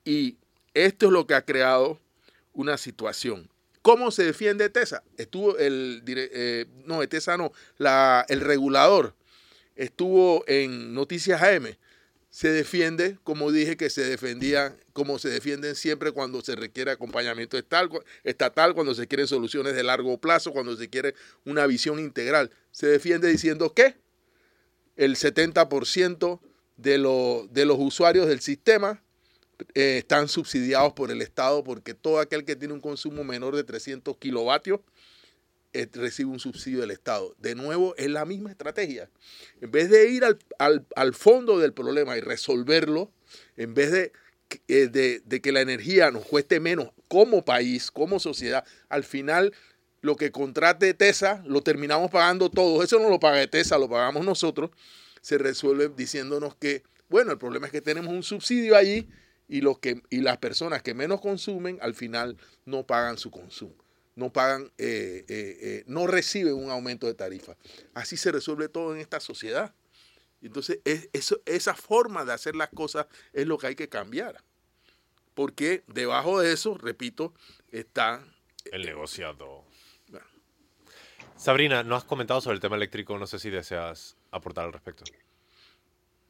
Y esto es lo que ha creado una situación. ¿Cómo se defiende TESA? Estuvo el, eh, no, TESA no, el regulador estuvo en Noticias AM se defiende, como dije, que se defendía, como se defienden siempre cuando se requiere acompañamiento estatal, cuando se quieren soluciones de largo plazo, cuando se quiere una visión integral. Se defiende diciendo que el 70% de, de los usuarios del sistema eh, están subsidiados por el Estado porque todo aquel que tiene un consumo menor de 300 kilovatios eh, recibe un subsidio del Estado. De nuevo, es la misma estrategia. En vez de ir al, fondo del problema y resolverlo, en vez de, eh, de, de, que la energía nos cueste menos como país, como sociedad, al final lo que contrate TESA lo terminamos pagando todos. Eso no lo paga TESA, lo pagamos nosotros. Se resuelve diciéndonos que, bueno, el problema es que tenemos un subsidio allí y, los que, y las personas que menos consumen al final no pagan su consumo no pagan, eh, eh, eh, no reciben un aumento de tarifa. Así se resuelve todo en esta sociedad. Entonces, esa forma de hacer las cosas es lo que hay que cambiar. Porque debajo de eso, repito, está... El negociado. Sabrina, no has comentado sobre el tema eléctrico, no sé si deseas aportar al respecto.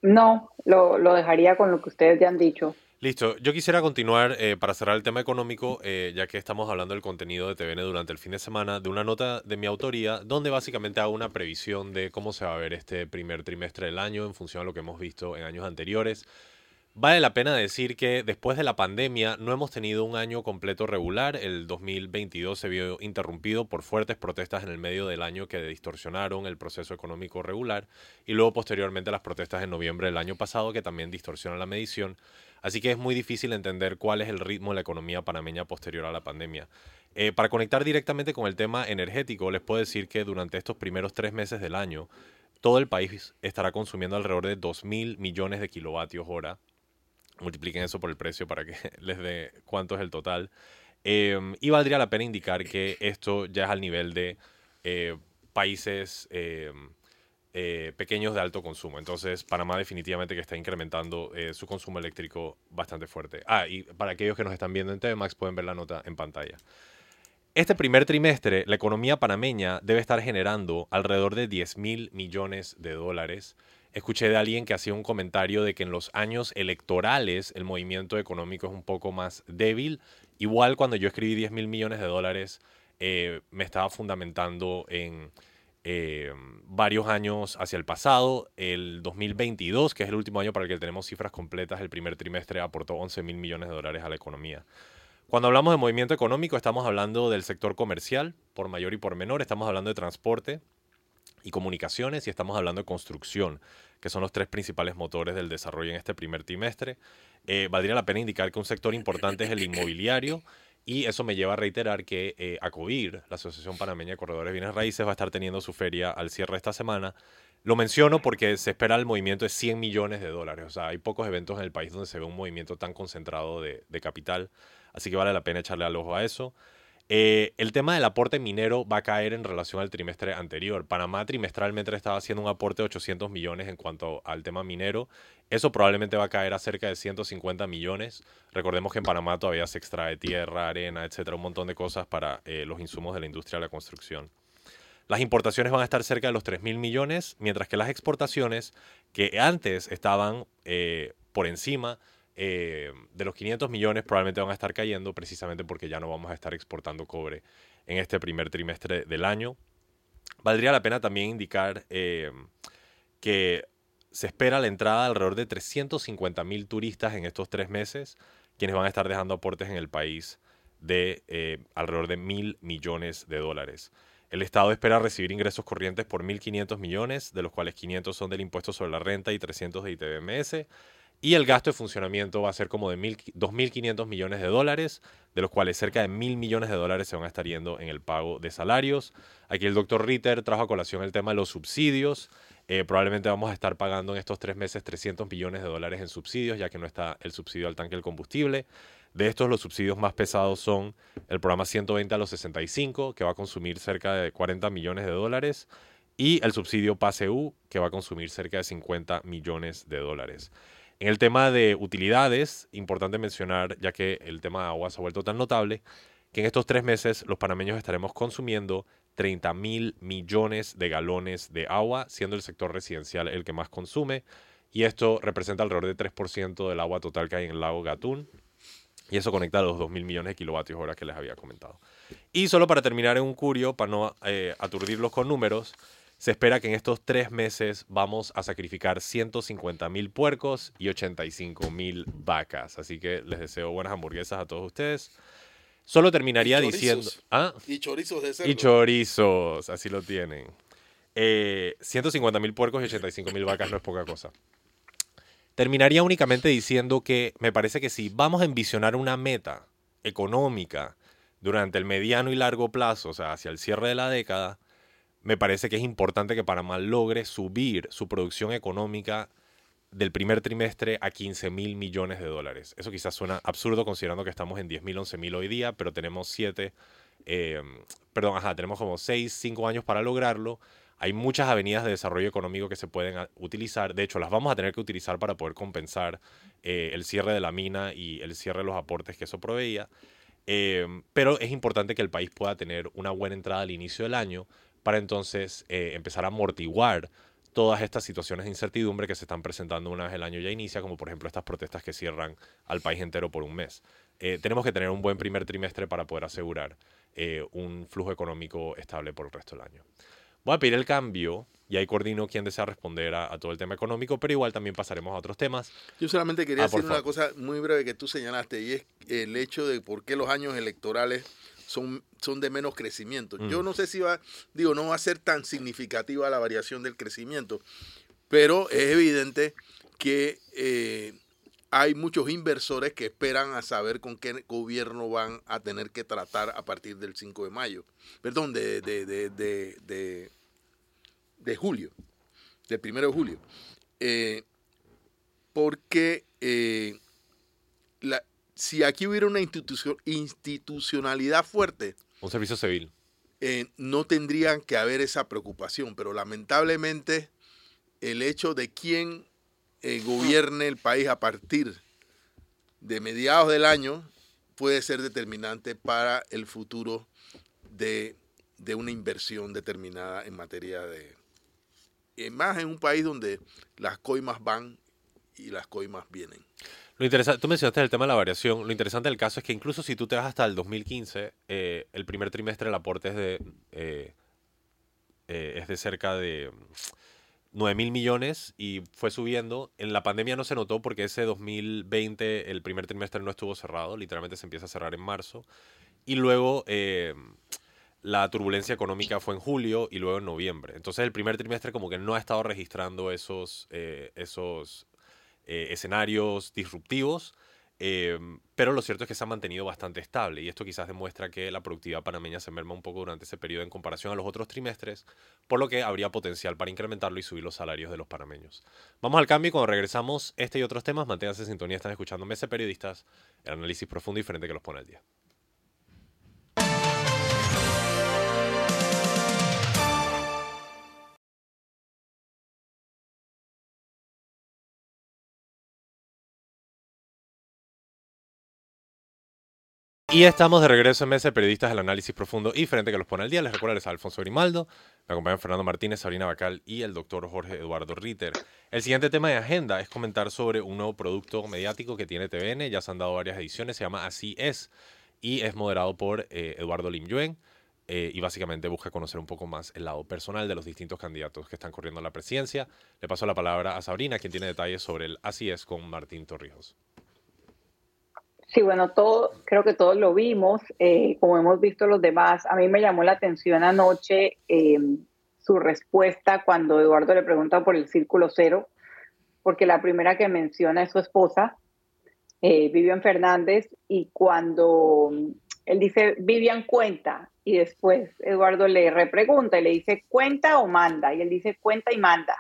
No, lo, lo dejaría con lo que ustedes ya han dicho. Listo, yo quisiera continuar eh, para cerrar el tema económico, eh, ya que estamos hablando del contenido de TVN durante el fin de semana, de una nota de mi autoría, donde básicamente hago una previsión de cómo se va a ver este primer trimestre del año en función a lo que hemos visto en años anteriores. Vale la pena decir que después de la pandemia no hemos tenido un año completo regular. El 2022 se vio interrumpido por fuertes protestas en el medio del año que distorsionaron el proceso económico regular y luego posteriormente las protestas en noviembre del año pasado que también distorsionan la medición. Así que es muy difícil entender cuál es el ritmo de la economía panameña posterior a la pandemia. Eh, para conectar directamente con el tema energético, les puedo decir que durante estos primeros tres meses del año, todo el país estará consumiendo alrededor de 2.000 millones de kilovatios hora multipliquen eso por el precio para que *laughs* les dé cuánto es el total. Em, y valdría la pena indicar que esto ya es al nivel de eh, países em, eh, pequeños de alto consumo. Entonces, Panamá definitivamente que está incrementando eh, su consumo eléctrico bastante fuerte. Ah, y para aquellos que nos están viendo en TV Max pueden ver la nota en pantalla. Este primer trimestre, la economía panameña debe estar generando alrededor de 10 mil millones de dólares escuché de alguien que hacía un comentario de que en los años electorales el movimiento económico es un poco más débil. Igual cuando yo escribí 10 mil millones de dólares, eh, me estaba fundamentando en eh, varios años hacia el pasado. El 2022, que es el último año para el que tenemos cifras completas, el primer trimestre aportó 11 mil millones de dólares a la economía. Cuando hablamos de movimiento económico, estamos hablando del sector comercial, por mayor y por menor, estamos hablando de transporte, y comunicaciones y estamos hablando de construcción, que son los tres principales motores del desarrollo en este primer trimestre. Eh, valdría la pena indicar que un sector importante es el inmobiliario y eso me lleva a reiterar que eh, ACOBIR, la Asociación Panameña de Corredores de Bienes Raíces, va a estar teniendo su feria al cierre esta semana. Lo menciono porque se espera el movimiento de 100 millones de dólares. O sea, hay pocos eventos en el país donde se ve un movimiento tan concentrado de, de capital. Así que vale la pena echarle al ojo a eso. Eh, el tema del aporte minero va a caer en relación al trimestre anterior. Panamá trimestralmente estaba haciendo un aporte de 800 millones en cuanto al tema minero. Eso probablemente va a caer a cerca de 150 millones. Recordemos que en Panamá todavía se extrae tierra, arena, etcétera, un montón de cosas para eh, los insumos de la industria de la construcción. Las importaciones van a estar cerca de los 3 mil millones, mientras que las exportaciones, que antes estaban eh, por encima, eh, de los 500 millones probablemente van a estar cayendo precisamente porque ya no vamos a estar exportando cobre en este primer trimestre del año. Valdría la pena también indicar eh, que se espera la entrada de alrededor de 350 mil turistas en estos tres meses, quienes van a estar dejando aportes en el país de eh, alrededor de mil millones de dólares. El Estado espera recibir ingresos corrientes por 1.500 millones, de los cuales 500 son del impuesto sobre la renta y 300 de ITBMS. Y el gasto de funcionamiento va a ser como de 2.500 millones de dólares, de los cuales cerca de 1.000 millones de dólares se van a estar yendo en el pago de salarios. Aquí el doctor Ritter trajo a colación el tema de los subsidios. Eh, probablemente vamos a estar pagando en estos tres meses 300 millones de dólares en subsidios, ya que no está el subsidio al tanque del combustible. De estos, los subsidios más pesados son el programa 120 a los 65, que va a consumir cerca de 40 millones de dólares, y el subsidio PASEU, que va a consumir cerca de 50 millones de dólares. En el tema de utilidades, importante mencionar, ya que el tema de agua se ha vuelto tan notable, que en estos tres meses los panameños estaremos consumiendo 30 mil millones de galones de agua, siendo el sector residencial el que más consume. Y esto representa alrededor de 3% del agua total que hay en el lago Gatún. Y eso conecta a los 2 mil millones de kilovatios hora que les había comentado. Y solo para terminar en un curio, para no eh, aturdirlos con números, se espera que en estos tres meses vamos a sacrificar 150 mil puercos y 85 mil vacas. Así que les deseo buenas hamburguesas a todos ustedes. Solo terminaría diciendo... ¿ah? Y chorizos de cerdo. Y chorizos, así lo tienen. 150 eh, mil puercos y 85 mil vacas no es poca cosa. Terminaría únicamente diciendo que me parece que si vamos a envisionar una meta económica durante el mediano y largo plazo, o sea, hacia el cierre de la década, me parece que es importante que Panamá logre subir su producción económica del primer trimestre a 15 mil millones de dólares. Eso quizás suena absurdo considerando que estamos en 10 mil, 11 mil hoy día, pero tenemos 7, eh, perdón, ajá, tenemos como 6, 5 años para lograrlo. Hay muchas avenidas de desarrollo económico que se pueden utilizar. De hecho, las vamos a tener que utilizar para poder compensar eh, el cierre de la mina y el cierre de los aportes que eso proveía. Eh, pero es importante que el país pueda tener una buena entrada al inicio del año para entonces eh, empezar a amortiguar todas estas situaciones de incertidumbre que se están presentando una vez el año ya inicia, como por ejemplo estas protestas que cierran al país entero por un mes. Eh, tenemos que tener un buen primer trimestre para poder asegurar eh, un flujo económico estable por el resto del año. Voy a pedir el cambio y ahí coordino quién desea responder a, todo el tema económico, pero igual también pasaremos a otros temas. Yo solamente quería ah, decir una cosa muy breve que tú señalaste y es el hecho de por qué los años electorales son, son de menos crecimiento. Yo mm. no sé si va, digo, no va a ser tan significativa la variación del crecimiento, pero es evidente que eh, hay muchos inversores que esperan a saber con qué gobierno van a tener que tratar a partir del 5 de mayo, perdón, de, de, de, de julio, del 1 de julio. Eh, porque eh, si aquí hubiera una institucionalidad fuerte, un servicio civil, eh, no tendrían que haber esa preocupación, pero lamentablemente el hecho de quién eh, gobierne el país a partir de mediados del año puede ser determinante para el futuro de, una inversión determinada en materia de... más en un país donde las coimas van y las coimas vienen. Lo interesante, tú mencionaste el tema de la variación. Lo interesante del caso es que incluso si tú te vas hasta el 2015, eh, el primer trimestre el aporte es de, eh, es de cerca de 9 mil millones y fue subiendo. En la pandemia no se notó porque ese 2020, el primer trimestre no estuvo cerrado, literalmente se empieza a cerrar en marzo. Y luego eh, la turbulencia económica fue en julio y luego en noviembre. Entonces el primer trimestre como que no ha estado registrando esos, eh, esos eh, escenarios disruptivos. Em, pero lo cierto es que se ha mantenido bastante estable y esto quizás demuestra que la productividad panameña se merma un poco durante ese periodo en comparación a los otros trimestres, por lo que habría potencial para incrementarlo y subir los salarios de los panameños. Vamos al cambio y cuando regresamos, este y otros temas, manténganse en sintonía, están escuchando Mese Periodistas, el análisis profundo y diferente que los pone al día. Y estamos de regreso en Mesa de Periodistas del Análisis Profundo y Frente que los pone al día. Les recuerdo, les Alfonso Grimaldo, me acompañan Fernando Martínez, Sabrina Bacal y el doctor Jorge Eduardo Ritter. El siguiente tema de agenda es comentar sobre un nuevo producto mediático que tiene TVN. Ya se han dado varias ediciones, se llama Así es y es moderado por eh, Eduardo Lim Yuen. Eh, y básicamente busca conocer un poco más el lado personal de los distintos candidatos que están corriendo a la presidencia. Le paso la palabra a Sabrina, quien tiene detalles sobre el Así es con Martín Torrijos. Sí, bueno, todo, creo que todos lo vimos, eh, como hemos visto los demás. A mí me llamó la atención anoche em, su respuesta cuando Eduardo le pregunta por el círculo cero, porque la primera que menciona es su esposa, eh, Vivian Fernández, y cuando él dice, Vivian cuenta, y después Eduardo le repregunta y le dice, cuenta o manda, y él dice, cuenta y manda.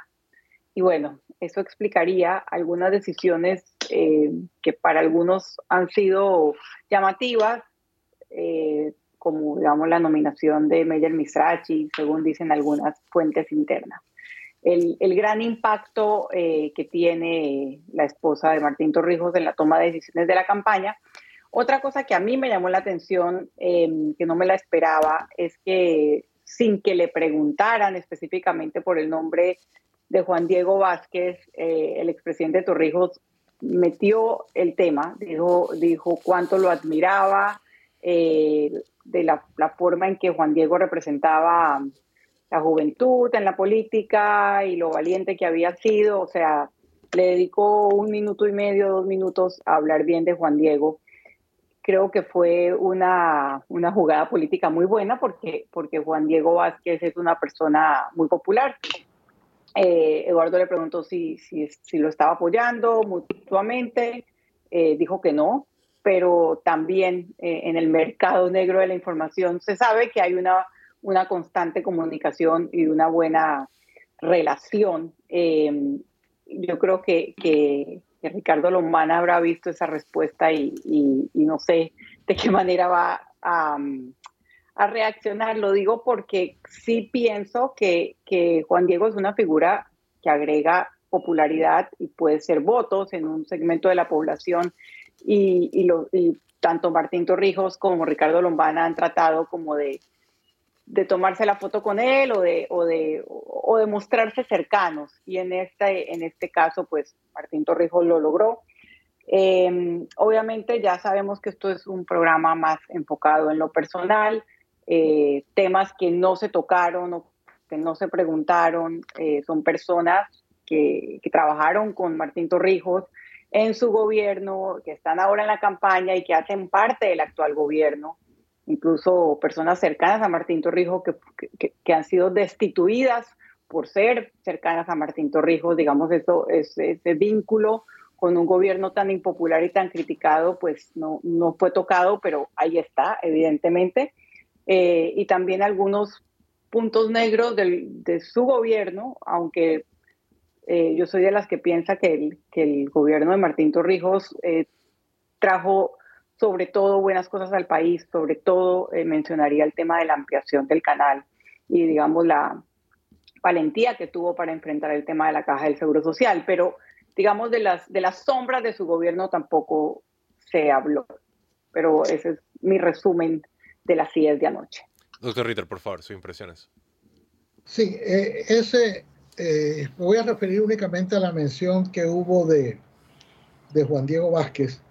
Y bueno, eso explicaría algunas decisiones eh, que para algunos han sido llamativas, eh, como digamos la nominación de Meyer Misrachi, según dicen algunas fuentes internas. El, gran impacto eh, que tiene la esposa de Martín Torrijos en la toma de decisiones de la campaña. Otra cosa que a mí me llamó la atención, que no me la esperaba, es que sin que le preguntaran específicamente por el nombre de Juan Diego Vázquez, eh, el expresidente Torrijos metió el tema, dijo, dijo cuánto lo admiraba, eh, de la, forma en que Juan Diego representaba la juventud en la política y lo valiente que había sido, o sea, le dedicó un minuto y medio, dos minutos a hablar bien de Juan Diego. Creo que fue una, una jugada política muy buena porque, porque Juan Diego Vázquez es una persona muy popular, eh, Eduardo le preguntó si, si, lo estaba apoyando mutuamente, eh, dijo que no, pero también eh, en el mercado negro de la información se sabe que hay una, una constante comunicación y una buena relación. yo creo que, que, Ricardo Lombana habrá visto esa respuesta y, no sé de qué manera va a a reaccionar. Lo digo porque sí pienso que, Juan Diego es una figura que agrega popularidad y puede ser votos en un segmento de la población y, lo, tanto Martín Torrijos como Ricardo Lombana han tratado como de, de tomarse la foto con él o de, o de, o de mostrarse cercanos. Y en este, en este caso, pues Martín Torrijos lo logró. Em, obviamente ya sabemos que esto es un programa más enfocado en lo personal, eh, temas que no se tocaron o que no se preguntaron, eh, son personas que, que, trabajaron con Martín Torrijos en su gobierno, que están ahora en la campaña y que hacen parte del actual gobierno, incluso personas cercanas a Martín Torrijos que, que, que han sido destituidas por ser cercanas a Martín Torrijos, digamos, eso, ese, ese vínculo con un gobierno tan impopular y tan criticado, pues no, no fue tocado, pero ahí está, evidentemente. Eh, y también algunos puntos negros del, de su gobierno, aunque eh, yo soy de las que piensa que el, que el gobierno de Martín Torrijos eh, trajo sobre todo buenas cosas al país, sobre todo mencionaría el tema de la ampliación del canal y digamos la valentía que tuvo para enfrentar el tema de la caja del Seguro Social, pero digamos de las, de las sombras de su gobierno tampoco se habló. Pero ese es mi resumen de las 10 de anoche. Doctor Ritter, por favor, sus impresiones. Sí, eh, ese, eh, me voy a referir únicamente a la mención que hubo de, de Juan Diego Vázquez,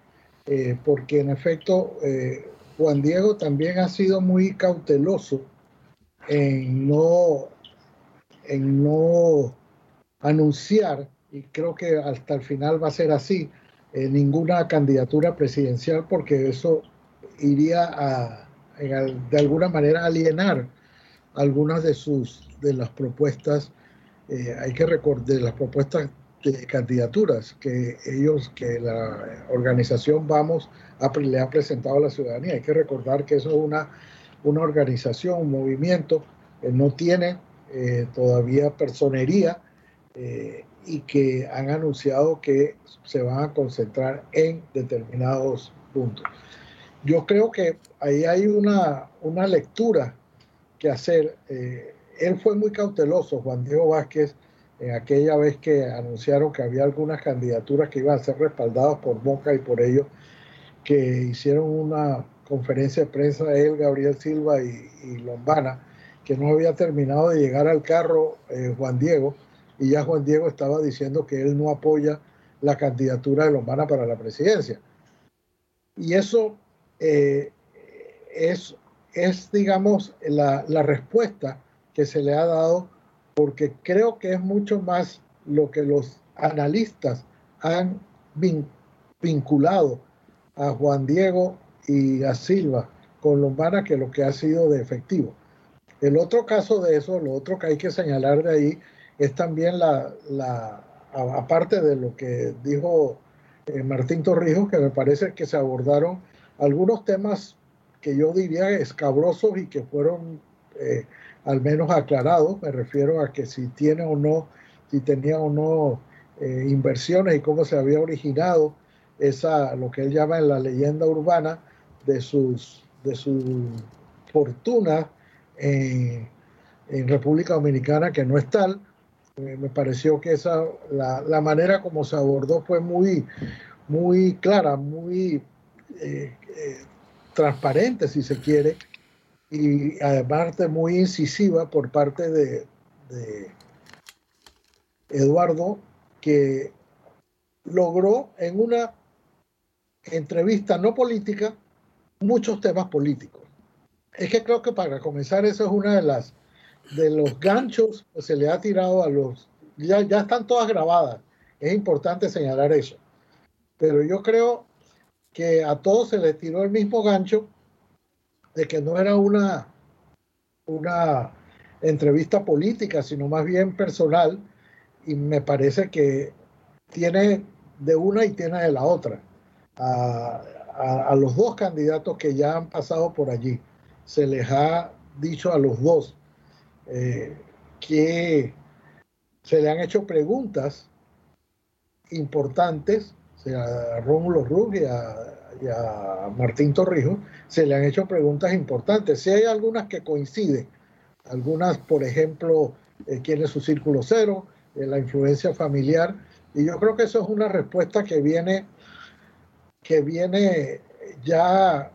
eh, porque en efecto eh, Juan Diego también ha sido muy cauteloso en no, en no anunciar, y creo que hasta el final va a ser así, eh, ninguna candidatura presidencial, porque eso iría a de alguna manera alienar algunas de sus de las propuestas eh, hay que recordar las propuestas de candidaturas que ellos que la organización vamos a, le ha presentado a la ciudadanía. Hay que recordar que eso es una una organización un movimiento que no tiene eh, todavía personería eh, y que han anunciado que se van a concentrar en determinados puntos yo creo que ahí hay una, una lectura que hacer. Eh, él fue muy cauteloso, Juan Diego Vázquez, en aquella vez que anunciaron que había algunas candidaturas que iban a ser respaldadas por Boca y por ellos, que hicieron una conferencia de prensa él, Gabriel Silva y, Lombana, que no había terminado de llegar al carro eh, Juan Diego, y ya Juan Diego estaba diciendo que él no apoya la candidatura de Lombana para la presidencia. Y eso eh, es, es, digamos, la, la, respuesta que se le ha dado, porque creo que es mucho más lo que los analistas han vinculado a Juan Diego y a Silva con Lombana que lo que ha sido de efectivo. El otro caso de eso, lo otro que hay que señalar de ahí, es también la, la aparte de lo que dijo eh, Martín Torrijos, que me parece que se abordaron algunos temas que yo diría escabrosos y que fueron eh, al menos aclarados. Me refiero a que si tiene o no, si tenía o no eh, inversiones y cómo se había originado esa, lo que él llama en la leyenda urbana de sus de su fortuna en, República Dominicana, que no es tal. Me pareció que esa, la, la, manera como se abordó fue muy, muy clara, muy eh, eh, transparente, si se quiere, y además de muy incisiva por parte de, de Eduardo, que logró en una entrevista no política muchos temas políticos. Es que creo que para comenzar eso es una de las de los ganchos que se le ha tirado a los ya, ya están todas grabadas. Es importante señalar eso. Pero yo creo que a todos se les tiró el mismo gancho de que no era una, una entrevista política, sino más bien personal, y me parece que tiene de una y tiene de la otra. A, a, los dos candidatos que ya han pasado por allí, se les ha dicho a los dos eh, que se le han hecho preguntas importantes a Rómulo Ruz y a, y a, Martín Torrijos, se le han hecho preguntas importantes. Si hay algunas que coinciden, algunas, por ejemplo, eh, quién es su círculo cero, eh, la influencia familiar, y yo creo que eso es una respuesta que viene, que viene ya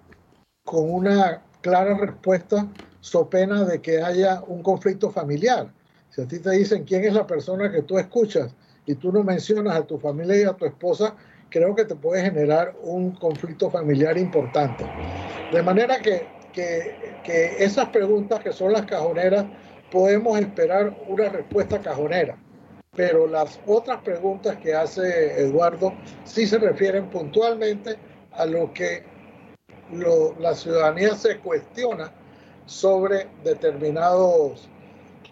con una clara respuesta, so pena de que haya un conflicto familiar. Si a ti te dicen quién es la persona que tú escuchas y tú no mencionas a tu familia y a tu esposa, creo que te puede generar un conflicto familiar importante. De manera que, que, esas preguntas que son las cajoneras podemos esperar una respuesta cajonera. Pero las otras preguntas que hace Eduardo sí se refieren puntualmente a lo que la ciudadanía se cuestiona sobre determinados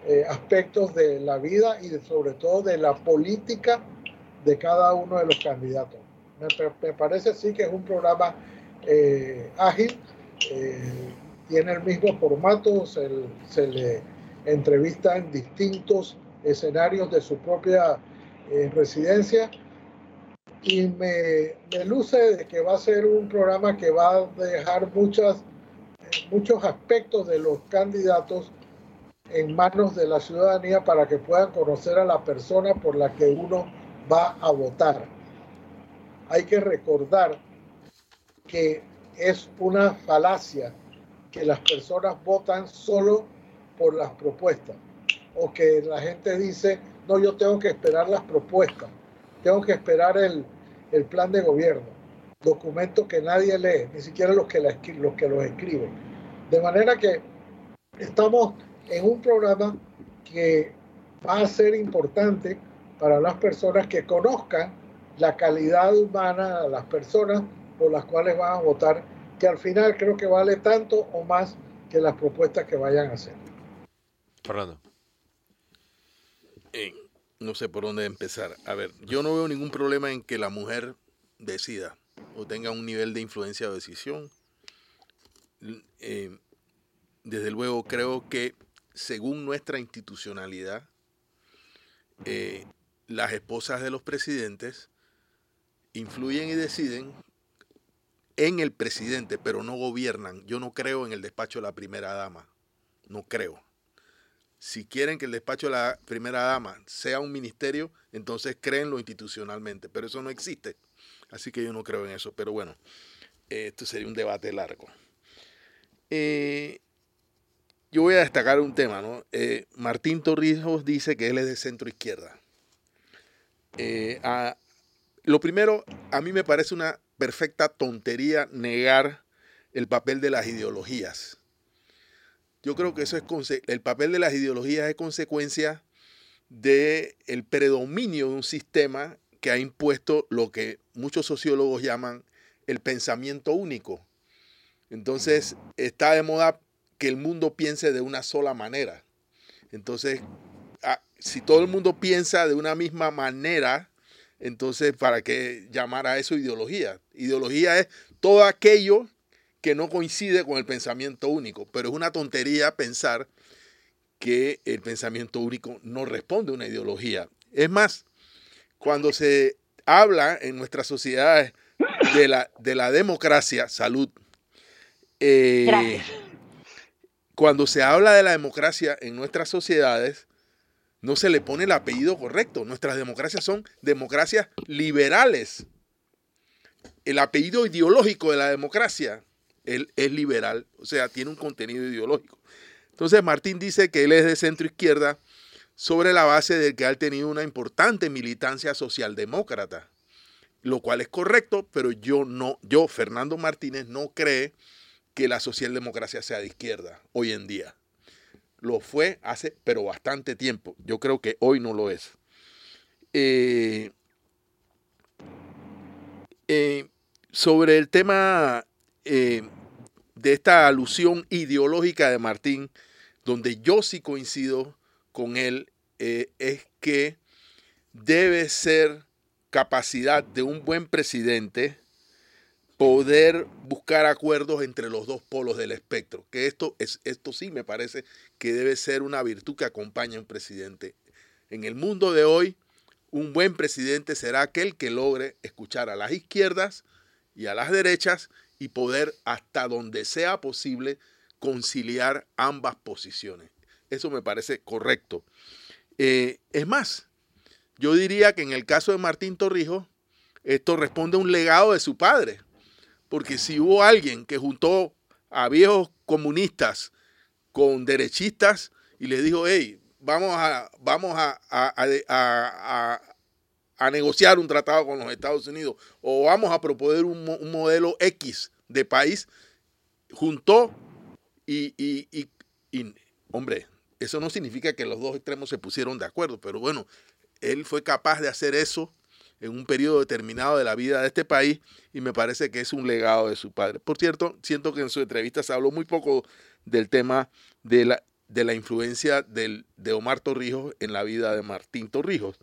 eh, aspectos de la vida y sobre todo de la política de cada uno de los candidatos. Me, parece sí que es un programa eh, ágil, eh, tiene el mismo formato, se, le entrevista en distintos escenarios de su propia residencia y me, me, luce de que va a ser un programa que va a dejar muchas, muchos aspectos de los candidatos en manos de la ciudadanía para que puedan conocer a la persona por la que uno va a votar. Hay que recordar que es una falacia que las personas votan solo por las propuestas o que la gente dice, no, yo tengo que esperar las propuestas tengo que esperar el, plan de gobierno, documento que nadie lee, ni siquiera los que, los que los escriben. De manera que estamos en un programa que va a ser importante para las personas que conozcan la calidad humana de las personas por las cuales van a votar, que al final creo que vale tanto o más que las propuestas que vayan a hacer. Fernando no sé por dónde empezar. A ver, yo no veo ningún problema en que la mujer decida o tenga un nivel de influencia o decisión. Eh, desde luego creo que según nuestra institucionalidad, eh, las esposas de los presidentes influyen y deciden en el presidente, pero no gobiernan. Yo no creo en el despacho de la primera dama. No creo. Si quieren que el despacho de la primera dama sea un ministerio, entonces créenlo institucionalmente, pero eso no existe. Así que yo no creo en eso. Pero bueno, esto sería un debate largo. Eh, yo voy a destacar un tema, ¿no? Eh, Martín Torrijos dice que él es de centro izquierda. Eh, lo primero, a mí me parece una perfecta tontería negar el papel de las ideologías. Yo creo que eso es el papel de las ideologías es consecuencia del el predominio de un sistema que ha impuesto lo que muchos sociólogos llaman el pensamiento único. Entonces está de moda que el mundo piense de una sola manera. Entonces, ah, si todo el mundo piensa de una misma manera, entonces, ¿para qué llamar a eso ideología? Ideología es todo aquello que no coincide con el pensamiento único, pero es una tontería pensar que el pensamiento único no responde a una ideología. Es más, cuando se habla en nuestras sociedades de la, de la democracia, salud, eh, cuando se habla de la democracia en nuestras sociedades, no se le pone el apellido correcto. Nuestras democracias son democracias liberales. El apellido ideológico de la democracia él es liberal, o sea, tiene un contenido ideológico. Entonces Martín dice que él es de centro izquierda sobre la base de que ha tenido una importante militancia socialdemócrata, lo cual es correcto, pero yo no, yo, Fernando Martínez, no cree que la socialdemocracia sea de izquierda hoy en día. Lo fue hace, pero bastante tiempo. Yo creo que hoy no lo es. Eh, eh, sobre el tema eh, de esta alusión ideológica de Martín, donde yo sí coincido con él, es que debe ser capacidad de un buen presidente poder buscar acuerdos entre los dos polos del espectro, que esto, es, esto sí me parece que debe ser una virtud que acompaña a un presidente. En el mundo de hoy, un buen presidente será aquel que logre escuchar a las izquierdas y a las derechas y poder hasta donde sea posible conciliar ambas posiciones. Eso me parece correcto. Eh, es más, yo diría que en el caso de Martín Torrijos, esto responde a un legado de su padre, porque si hubo alguien que juntó a viejos comunistas con derechistas y les dijo, hey, vamos a, vamos a, a, negociar un tratado con los Estados Unidos o vamos a proponer un, modelo X de país juntó y, y, y, hombre, Eso no significa que los dos extremos se pusieron de acuerdo, pero bueno, él fue capaz de hacer eso en un periodo determinado de la vida de este país y me parece que es un legado de su padre. Por cierto, siento que en su entrevista se habló muy poco del tema de la, de la influencia del, de Omar Torrijos en la vida de Martín Torrijos.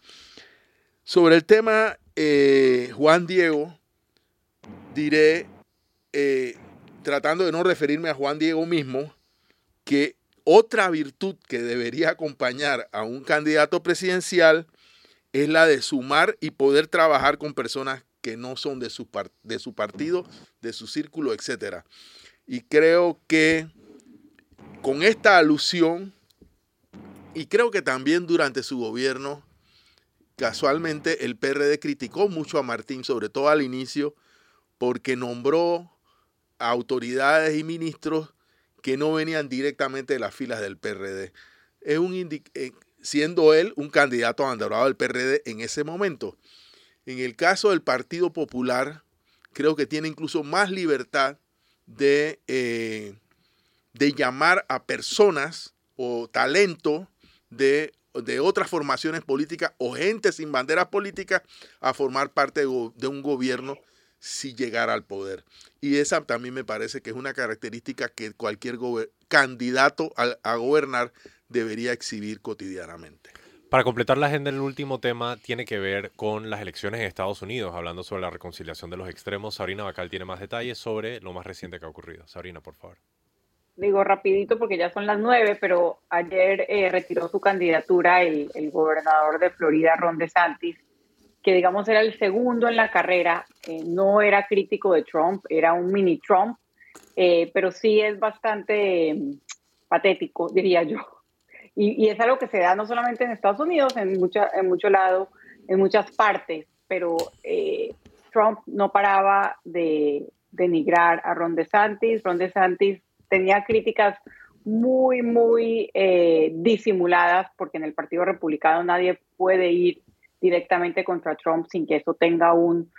Sobre el tema eh, Juan Diego, diré, eh, tratando de no referirme a Juan Diego mismo, que otra virtud que debería acompañar a un candidato presidencial es la de sumar y poder trabajar con personas que no son de su, de su partido, de su círculo, etc. Y creo que con esta alusión, y creo que también durante su gobierno, casualmente el PRD criticó mucho a Martín, sobre todo al inicio, porque nombró autoridades y ministros que no venían directamente de las filas del PRD. Es un eh, siendo él un candidato abanderado del PRD en ese momento. En el caso del Partido Popular, creo que tiene incluso más libertad de, eh, de llamar a personas o talento de, de, otras formaciones políticas o gente sin banderas políticas a formar parte de, de un gobierno si llegara al poder. Y esa también me parece que es una característica que cualquier candidato a, gobernar debería exhibir cotidianamente. Para completar la agenda, el último tema tiene que ver con las elecciones en Estados Unidos, hablando sobre la reconciliación de los extremos. Sabrina Bacal tiene más detalles sobre lo más reciente que ha ocurrido. Sabrina, por favor. Digo rapidito porque ya son las nueve, pero ayer eh, retiró su candidatura el, el, gobernador de Florida, Ron DeSantis, que digamos era el segundo en la carrera, eh, no era crítico de Trump, era un mini Trump, eh, pero sí es bastante mm, patético, *laughs* diría yo. Y, es algo que se da no solamente en Estados Unidos, en, mucha, en mucho lado, en muchas partes, pero eh, Trump no paraba de denigrar a Ron DeSantis. Ron DeSantis tenía críticas muy, muy disimuladas, porque en el Partido Republicano nadie puede ir directamente contra Trump sin que eso tenga un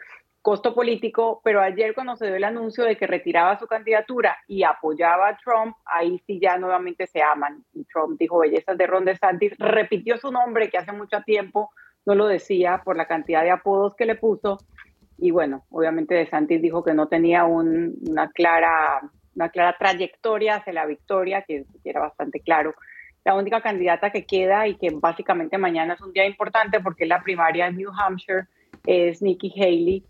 costo político, pero ayer cuando se dio el anuncio de que retiraba su candidatura y apoyaba a Trump, ahí sí ya nuevamente se aman. Y Trump dijo bellezas de Ron DeSantis, repitió su nombre que hace mucho tiempo no lo decía por la cantidad de apodos que le puso. Y bueno, obviamente DeSantis dijo que no tenía una, clara, una clara trayectoria hacia la victoria, que era bastante claro la única candidata que queda y que básicamente mañana es un día importante porque es la primaria en New Hampshire es Nikki Haley,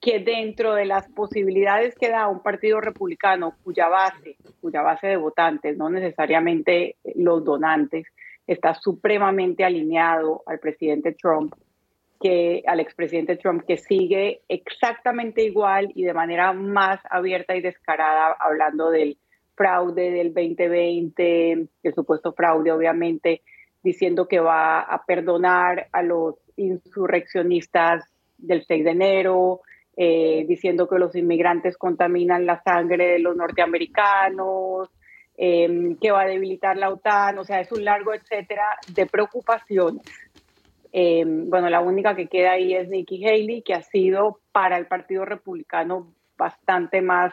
que dentro de las posibilidades que da un partido republicano cuya base, cuya base de votantes, no necesariamente los donantes, está supremamente alineado al presidente Trump, que al expresidente Trump, que sigue exactamente igual y de manera más abierta y descarada hablando del fraude del 2020, el supuesto fraude obviamente, diciendo que va a perdonar a los insurreccionistas del 6 de enero, eh, diciendo que los inmigrantes contaminan la sangre de los norteamericanos, em, que va a debilitar la OTAN, o sea, es un largo etcétera de preocupaciones. Em, bueno, la única que queda ahí es Nikki Haley, que ha sido para el Partido Republicano bastante más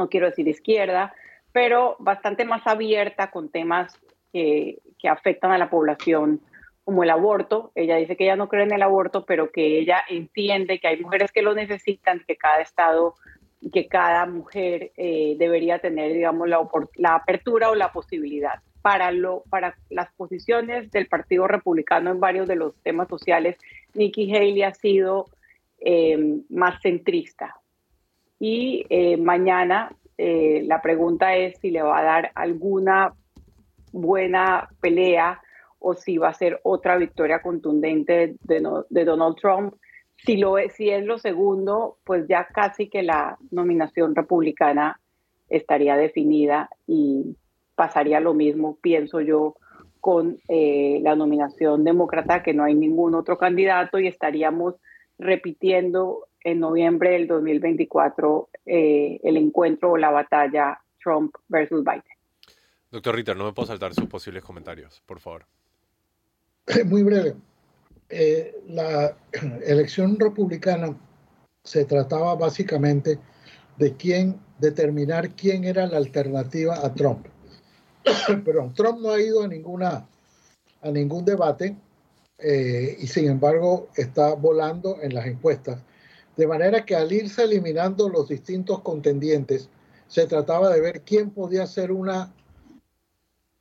no quiero decir izquierda, pero bastante más abierta con temas que, que afectan a la población, como el aborto. Ella dice que ella no cree en el aborto, pero que ella entiende que hay mujeres que lo necesitan, que cada estado, que cada mujer eh, debería tener, digamos, la, la, apertura o la posibilidad. Para, lo, para las posiciones del Partido Republicano en varios de los temas sociales, Nikki Haley ha sido eh, más centrista, y eh, mañana eh, la pregunta es si le va a dar alguna buena pelea o si va a ser otra victoria contundente de, Donald Trump. Si, lo es, si lo segundo, pues ya casi que la nominación republicana estaría definida y pasaría lo mismo, pienso yo, con eh, la nominación demócrata, que no hay ningún otro candidato y estaríamos repitiendo en noviembre del 2024 eh, el encuentro o la batalla Trump versus Biden. Doctor Ritter, no me puedo saltar sus posibles comentarios, por favor. Muy breve. Eh, la *clears throat* elección republicana se trataba básicamente de quién determinar quién era la alternativa a Trump. *clears throat* pero Trump no ha ido a ninguna a ningún debate eh, y sin embargo está volando en las encuestas. De manera que al irse eliminando los distintos contendientes, se trataba de ver quién podía ser una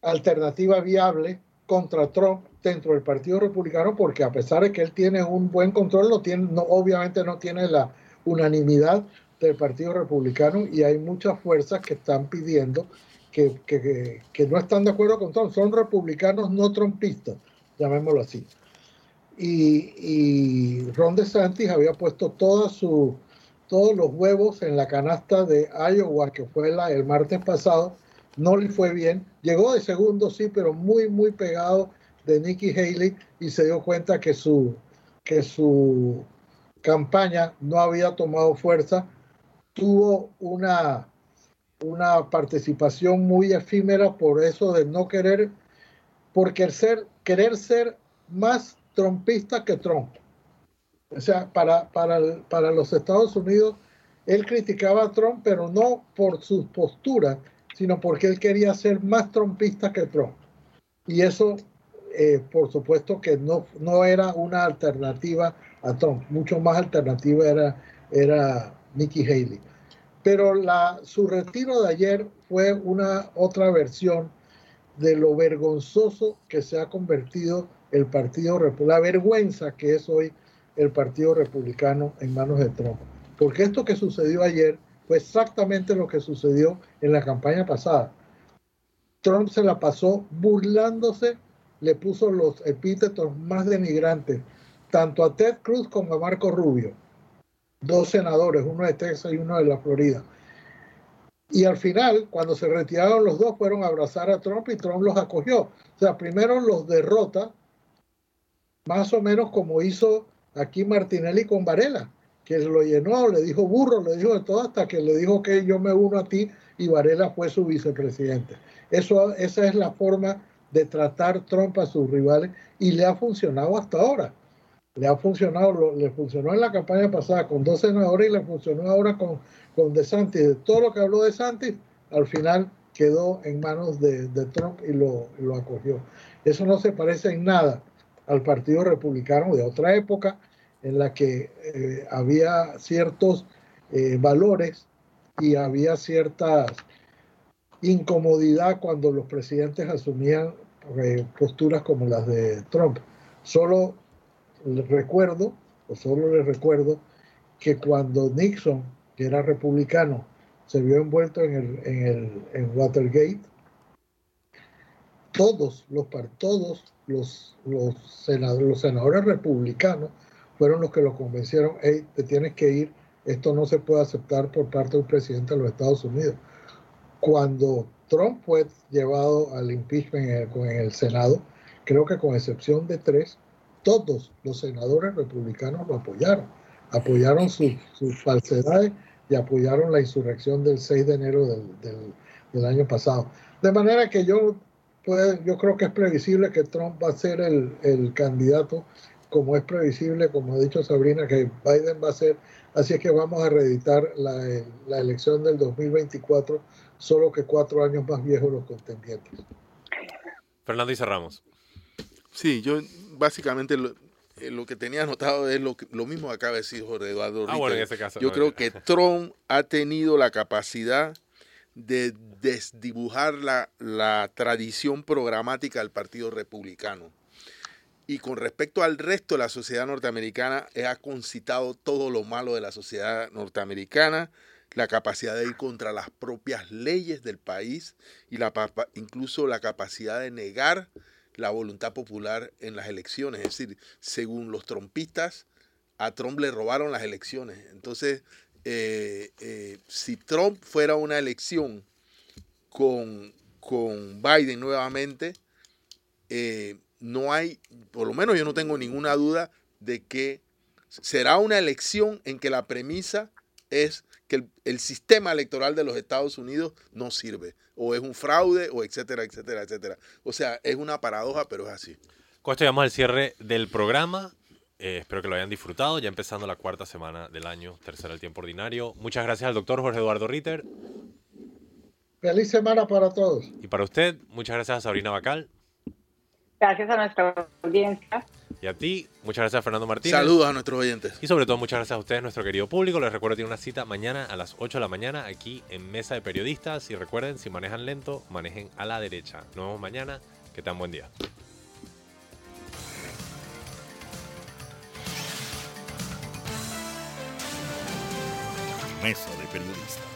alternativa viable contra Trump dentro del Partido Republicano, porque a pesar de que él tiene un buen control, tiene, no, obviamente no tiene la unanimidad del Partido Republicano y hay muchas fuerzas que están pidiendo que, que, que, no están de acuerdo con Trump, son republicanos no trumpistas, llamémoslo así. Y, Ron DeSantis había puesto toda su, todos los huevos en la canasta de Iowa, que fue la, el martes pasado, no le fue bien. Llegó de segundo, sí, pero muy, muy pegado de Nikki Haley y se dio cuenta que su, que su campaña no había tomado fuerza. Tuvo una, una participación muy efímera por eso de no querer, porque ser, querer ser más trompista que Trump. O sea, para, para, para los Estados Unidos, él criticaba a Trump, pero no por sus posturas, sino porque él quería ser más trompista que Trump. Y eso, eh, por supuesto, que no, no era una alternativa a Trump, mucho más alternativa era, era Nikki Haley. Pero la, su retiro de ayer fue una otra versión de lo vergonzoso que se ha convertido el Partido Republicano, la vergüenza que es hoy el Partido Republicano en manos de Trump. Porque esto que sucedió ayer fue exactamente lo que sucedió en la campaña pasada. Trump se la pasó burlándose, le puso los epítetos más denigrantes, tanto a Ted Cruz como a Marco Rubio, dos senadores, uno de Texas y uno de la Florida. Y al final, cuando se retiraron los dos, fueron a abrazar a Trump y Trump los acogió. O sea, primero los derrota, más o menos como hizo aquí Martinelli con Varela que lo llenó, le dijo burro, le dijo de todo, hasta que le dijo que yo me uno a ti y Varela fue su vicepresidente. Eso, esa es la forma de tratar Trump a sus rivales y le ha funcionado hasta ahora. Le ha funcionado, le funcionó en la campaña pasada con dos senadores y le funcionó ahora con, con DeSantis. todo lo que habló de Santis, al final quedó en manos de, Trump y lo, lo acogió. Eso no se parece en nada al Partido Republicano de otra época, en la que eh, había ciertos eh, valores y había cierta incomodidad cuando los presidentes asumían eh, posturas como las de Trump. Solo recuerdo, o solo les recuerdo, que cuando Nixon, que era republicano, se vio envuelto en, el, en, el, en Watergate, todos los, todos los, los, senadores, los senadores republicanos fueron los que lo convencieron, hey, te tienes que ir, esto no se puede aceptar por parte del presidente de los Estados Unidos. Cuando Trump fue llevado al impeachment en el, Senado, creo que con excepción de tres, todos los senadores republicanos lo apoyaron, apoyaron sus falsedades y apoyaron la insurrección del 6 de enero del, año pasado. De manera que yo, pues, yo creo que es previsible que Trump va a ser el, el candidato como es previsible, como ha dicho Sabrina, que Biden va a ser, así es que vamos a reeditar la, la elección del 2024, solo que cuatro años más viejos los contendientes. Fernando y cerramos. Sí, yo básicamente lo, eh, lo que tenía anotado es lo, lo mismo que acaba de decir Jorge Eduardo. Ah, bueno, en ese caso. Yo creo que Trump ha tenido la capacidad de desdibujar la, la tradición programática del Partido Republicano y con respecto al resto de la sociedad norteamericana, ha concitado todo lo malo de la sociedad norteamericana, la capacidad de ir contra las propias leyes del país y la, incluso la capacidad de negar la voluntad popular en las elecciones. Es decir, según los trompistas, a Trump le robaron las elecciones. Entonces, eh, eh, si Trump fuera una elección con, con Biden nuevamente, eh, no hay, por lo menos yo no tengo ninguna duda de que será una elección en que la premisa es que el, sistema electoral de los Estados Unidos no sirve, o es un fraude, o etcétera, etcétera, etcétera. O sea, es una paradoja, pero es así. Con esto llegamos al cierre del programa. Eh, espero que lo hayan disfrutado, ya empezando la cuarta semana del año, tercera del tiempo ordinario. Muchas gracias al doctor Jorge Eduardo Ritter. Feliz semana para todos. Y para usted, muchas gracias a Sabrina Bacal. Gracias a nuestra audiencia. Y a ti, muchas gracias a Fernando Martínez. Saludos a nuestros oyentes. Y sobre todo, muchas gracias a ustedes, nuestro querido público. Les recuerdo que tiene una cita mañana a las 8 de la mañana aquí en Mesa de Periodistas. Y recuerden, si manejan lento, manejen a la derecha. Nos vemos mañana. Que tengan buen día. Mesa de Periodistas.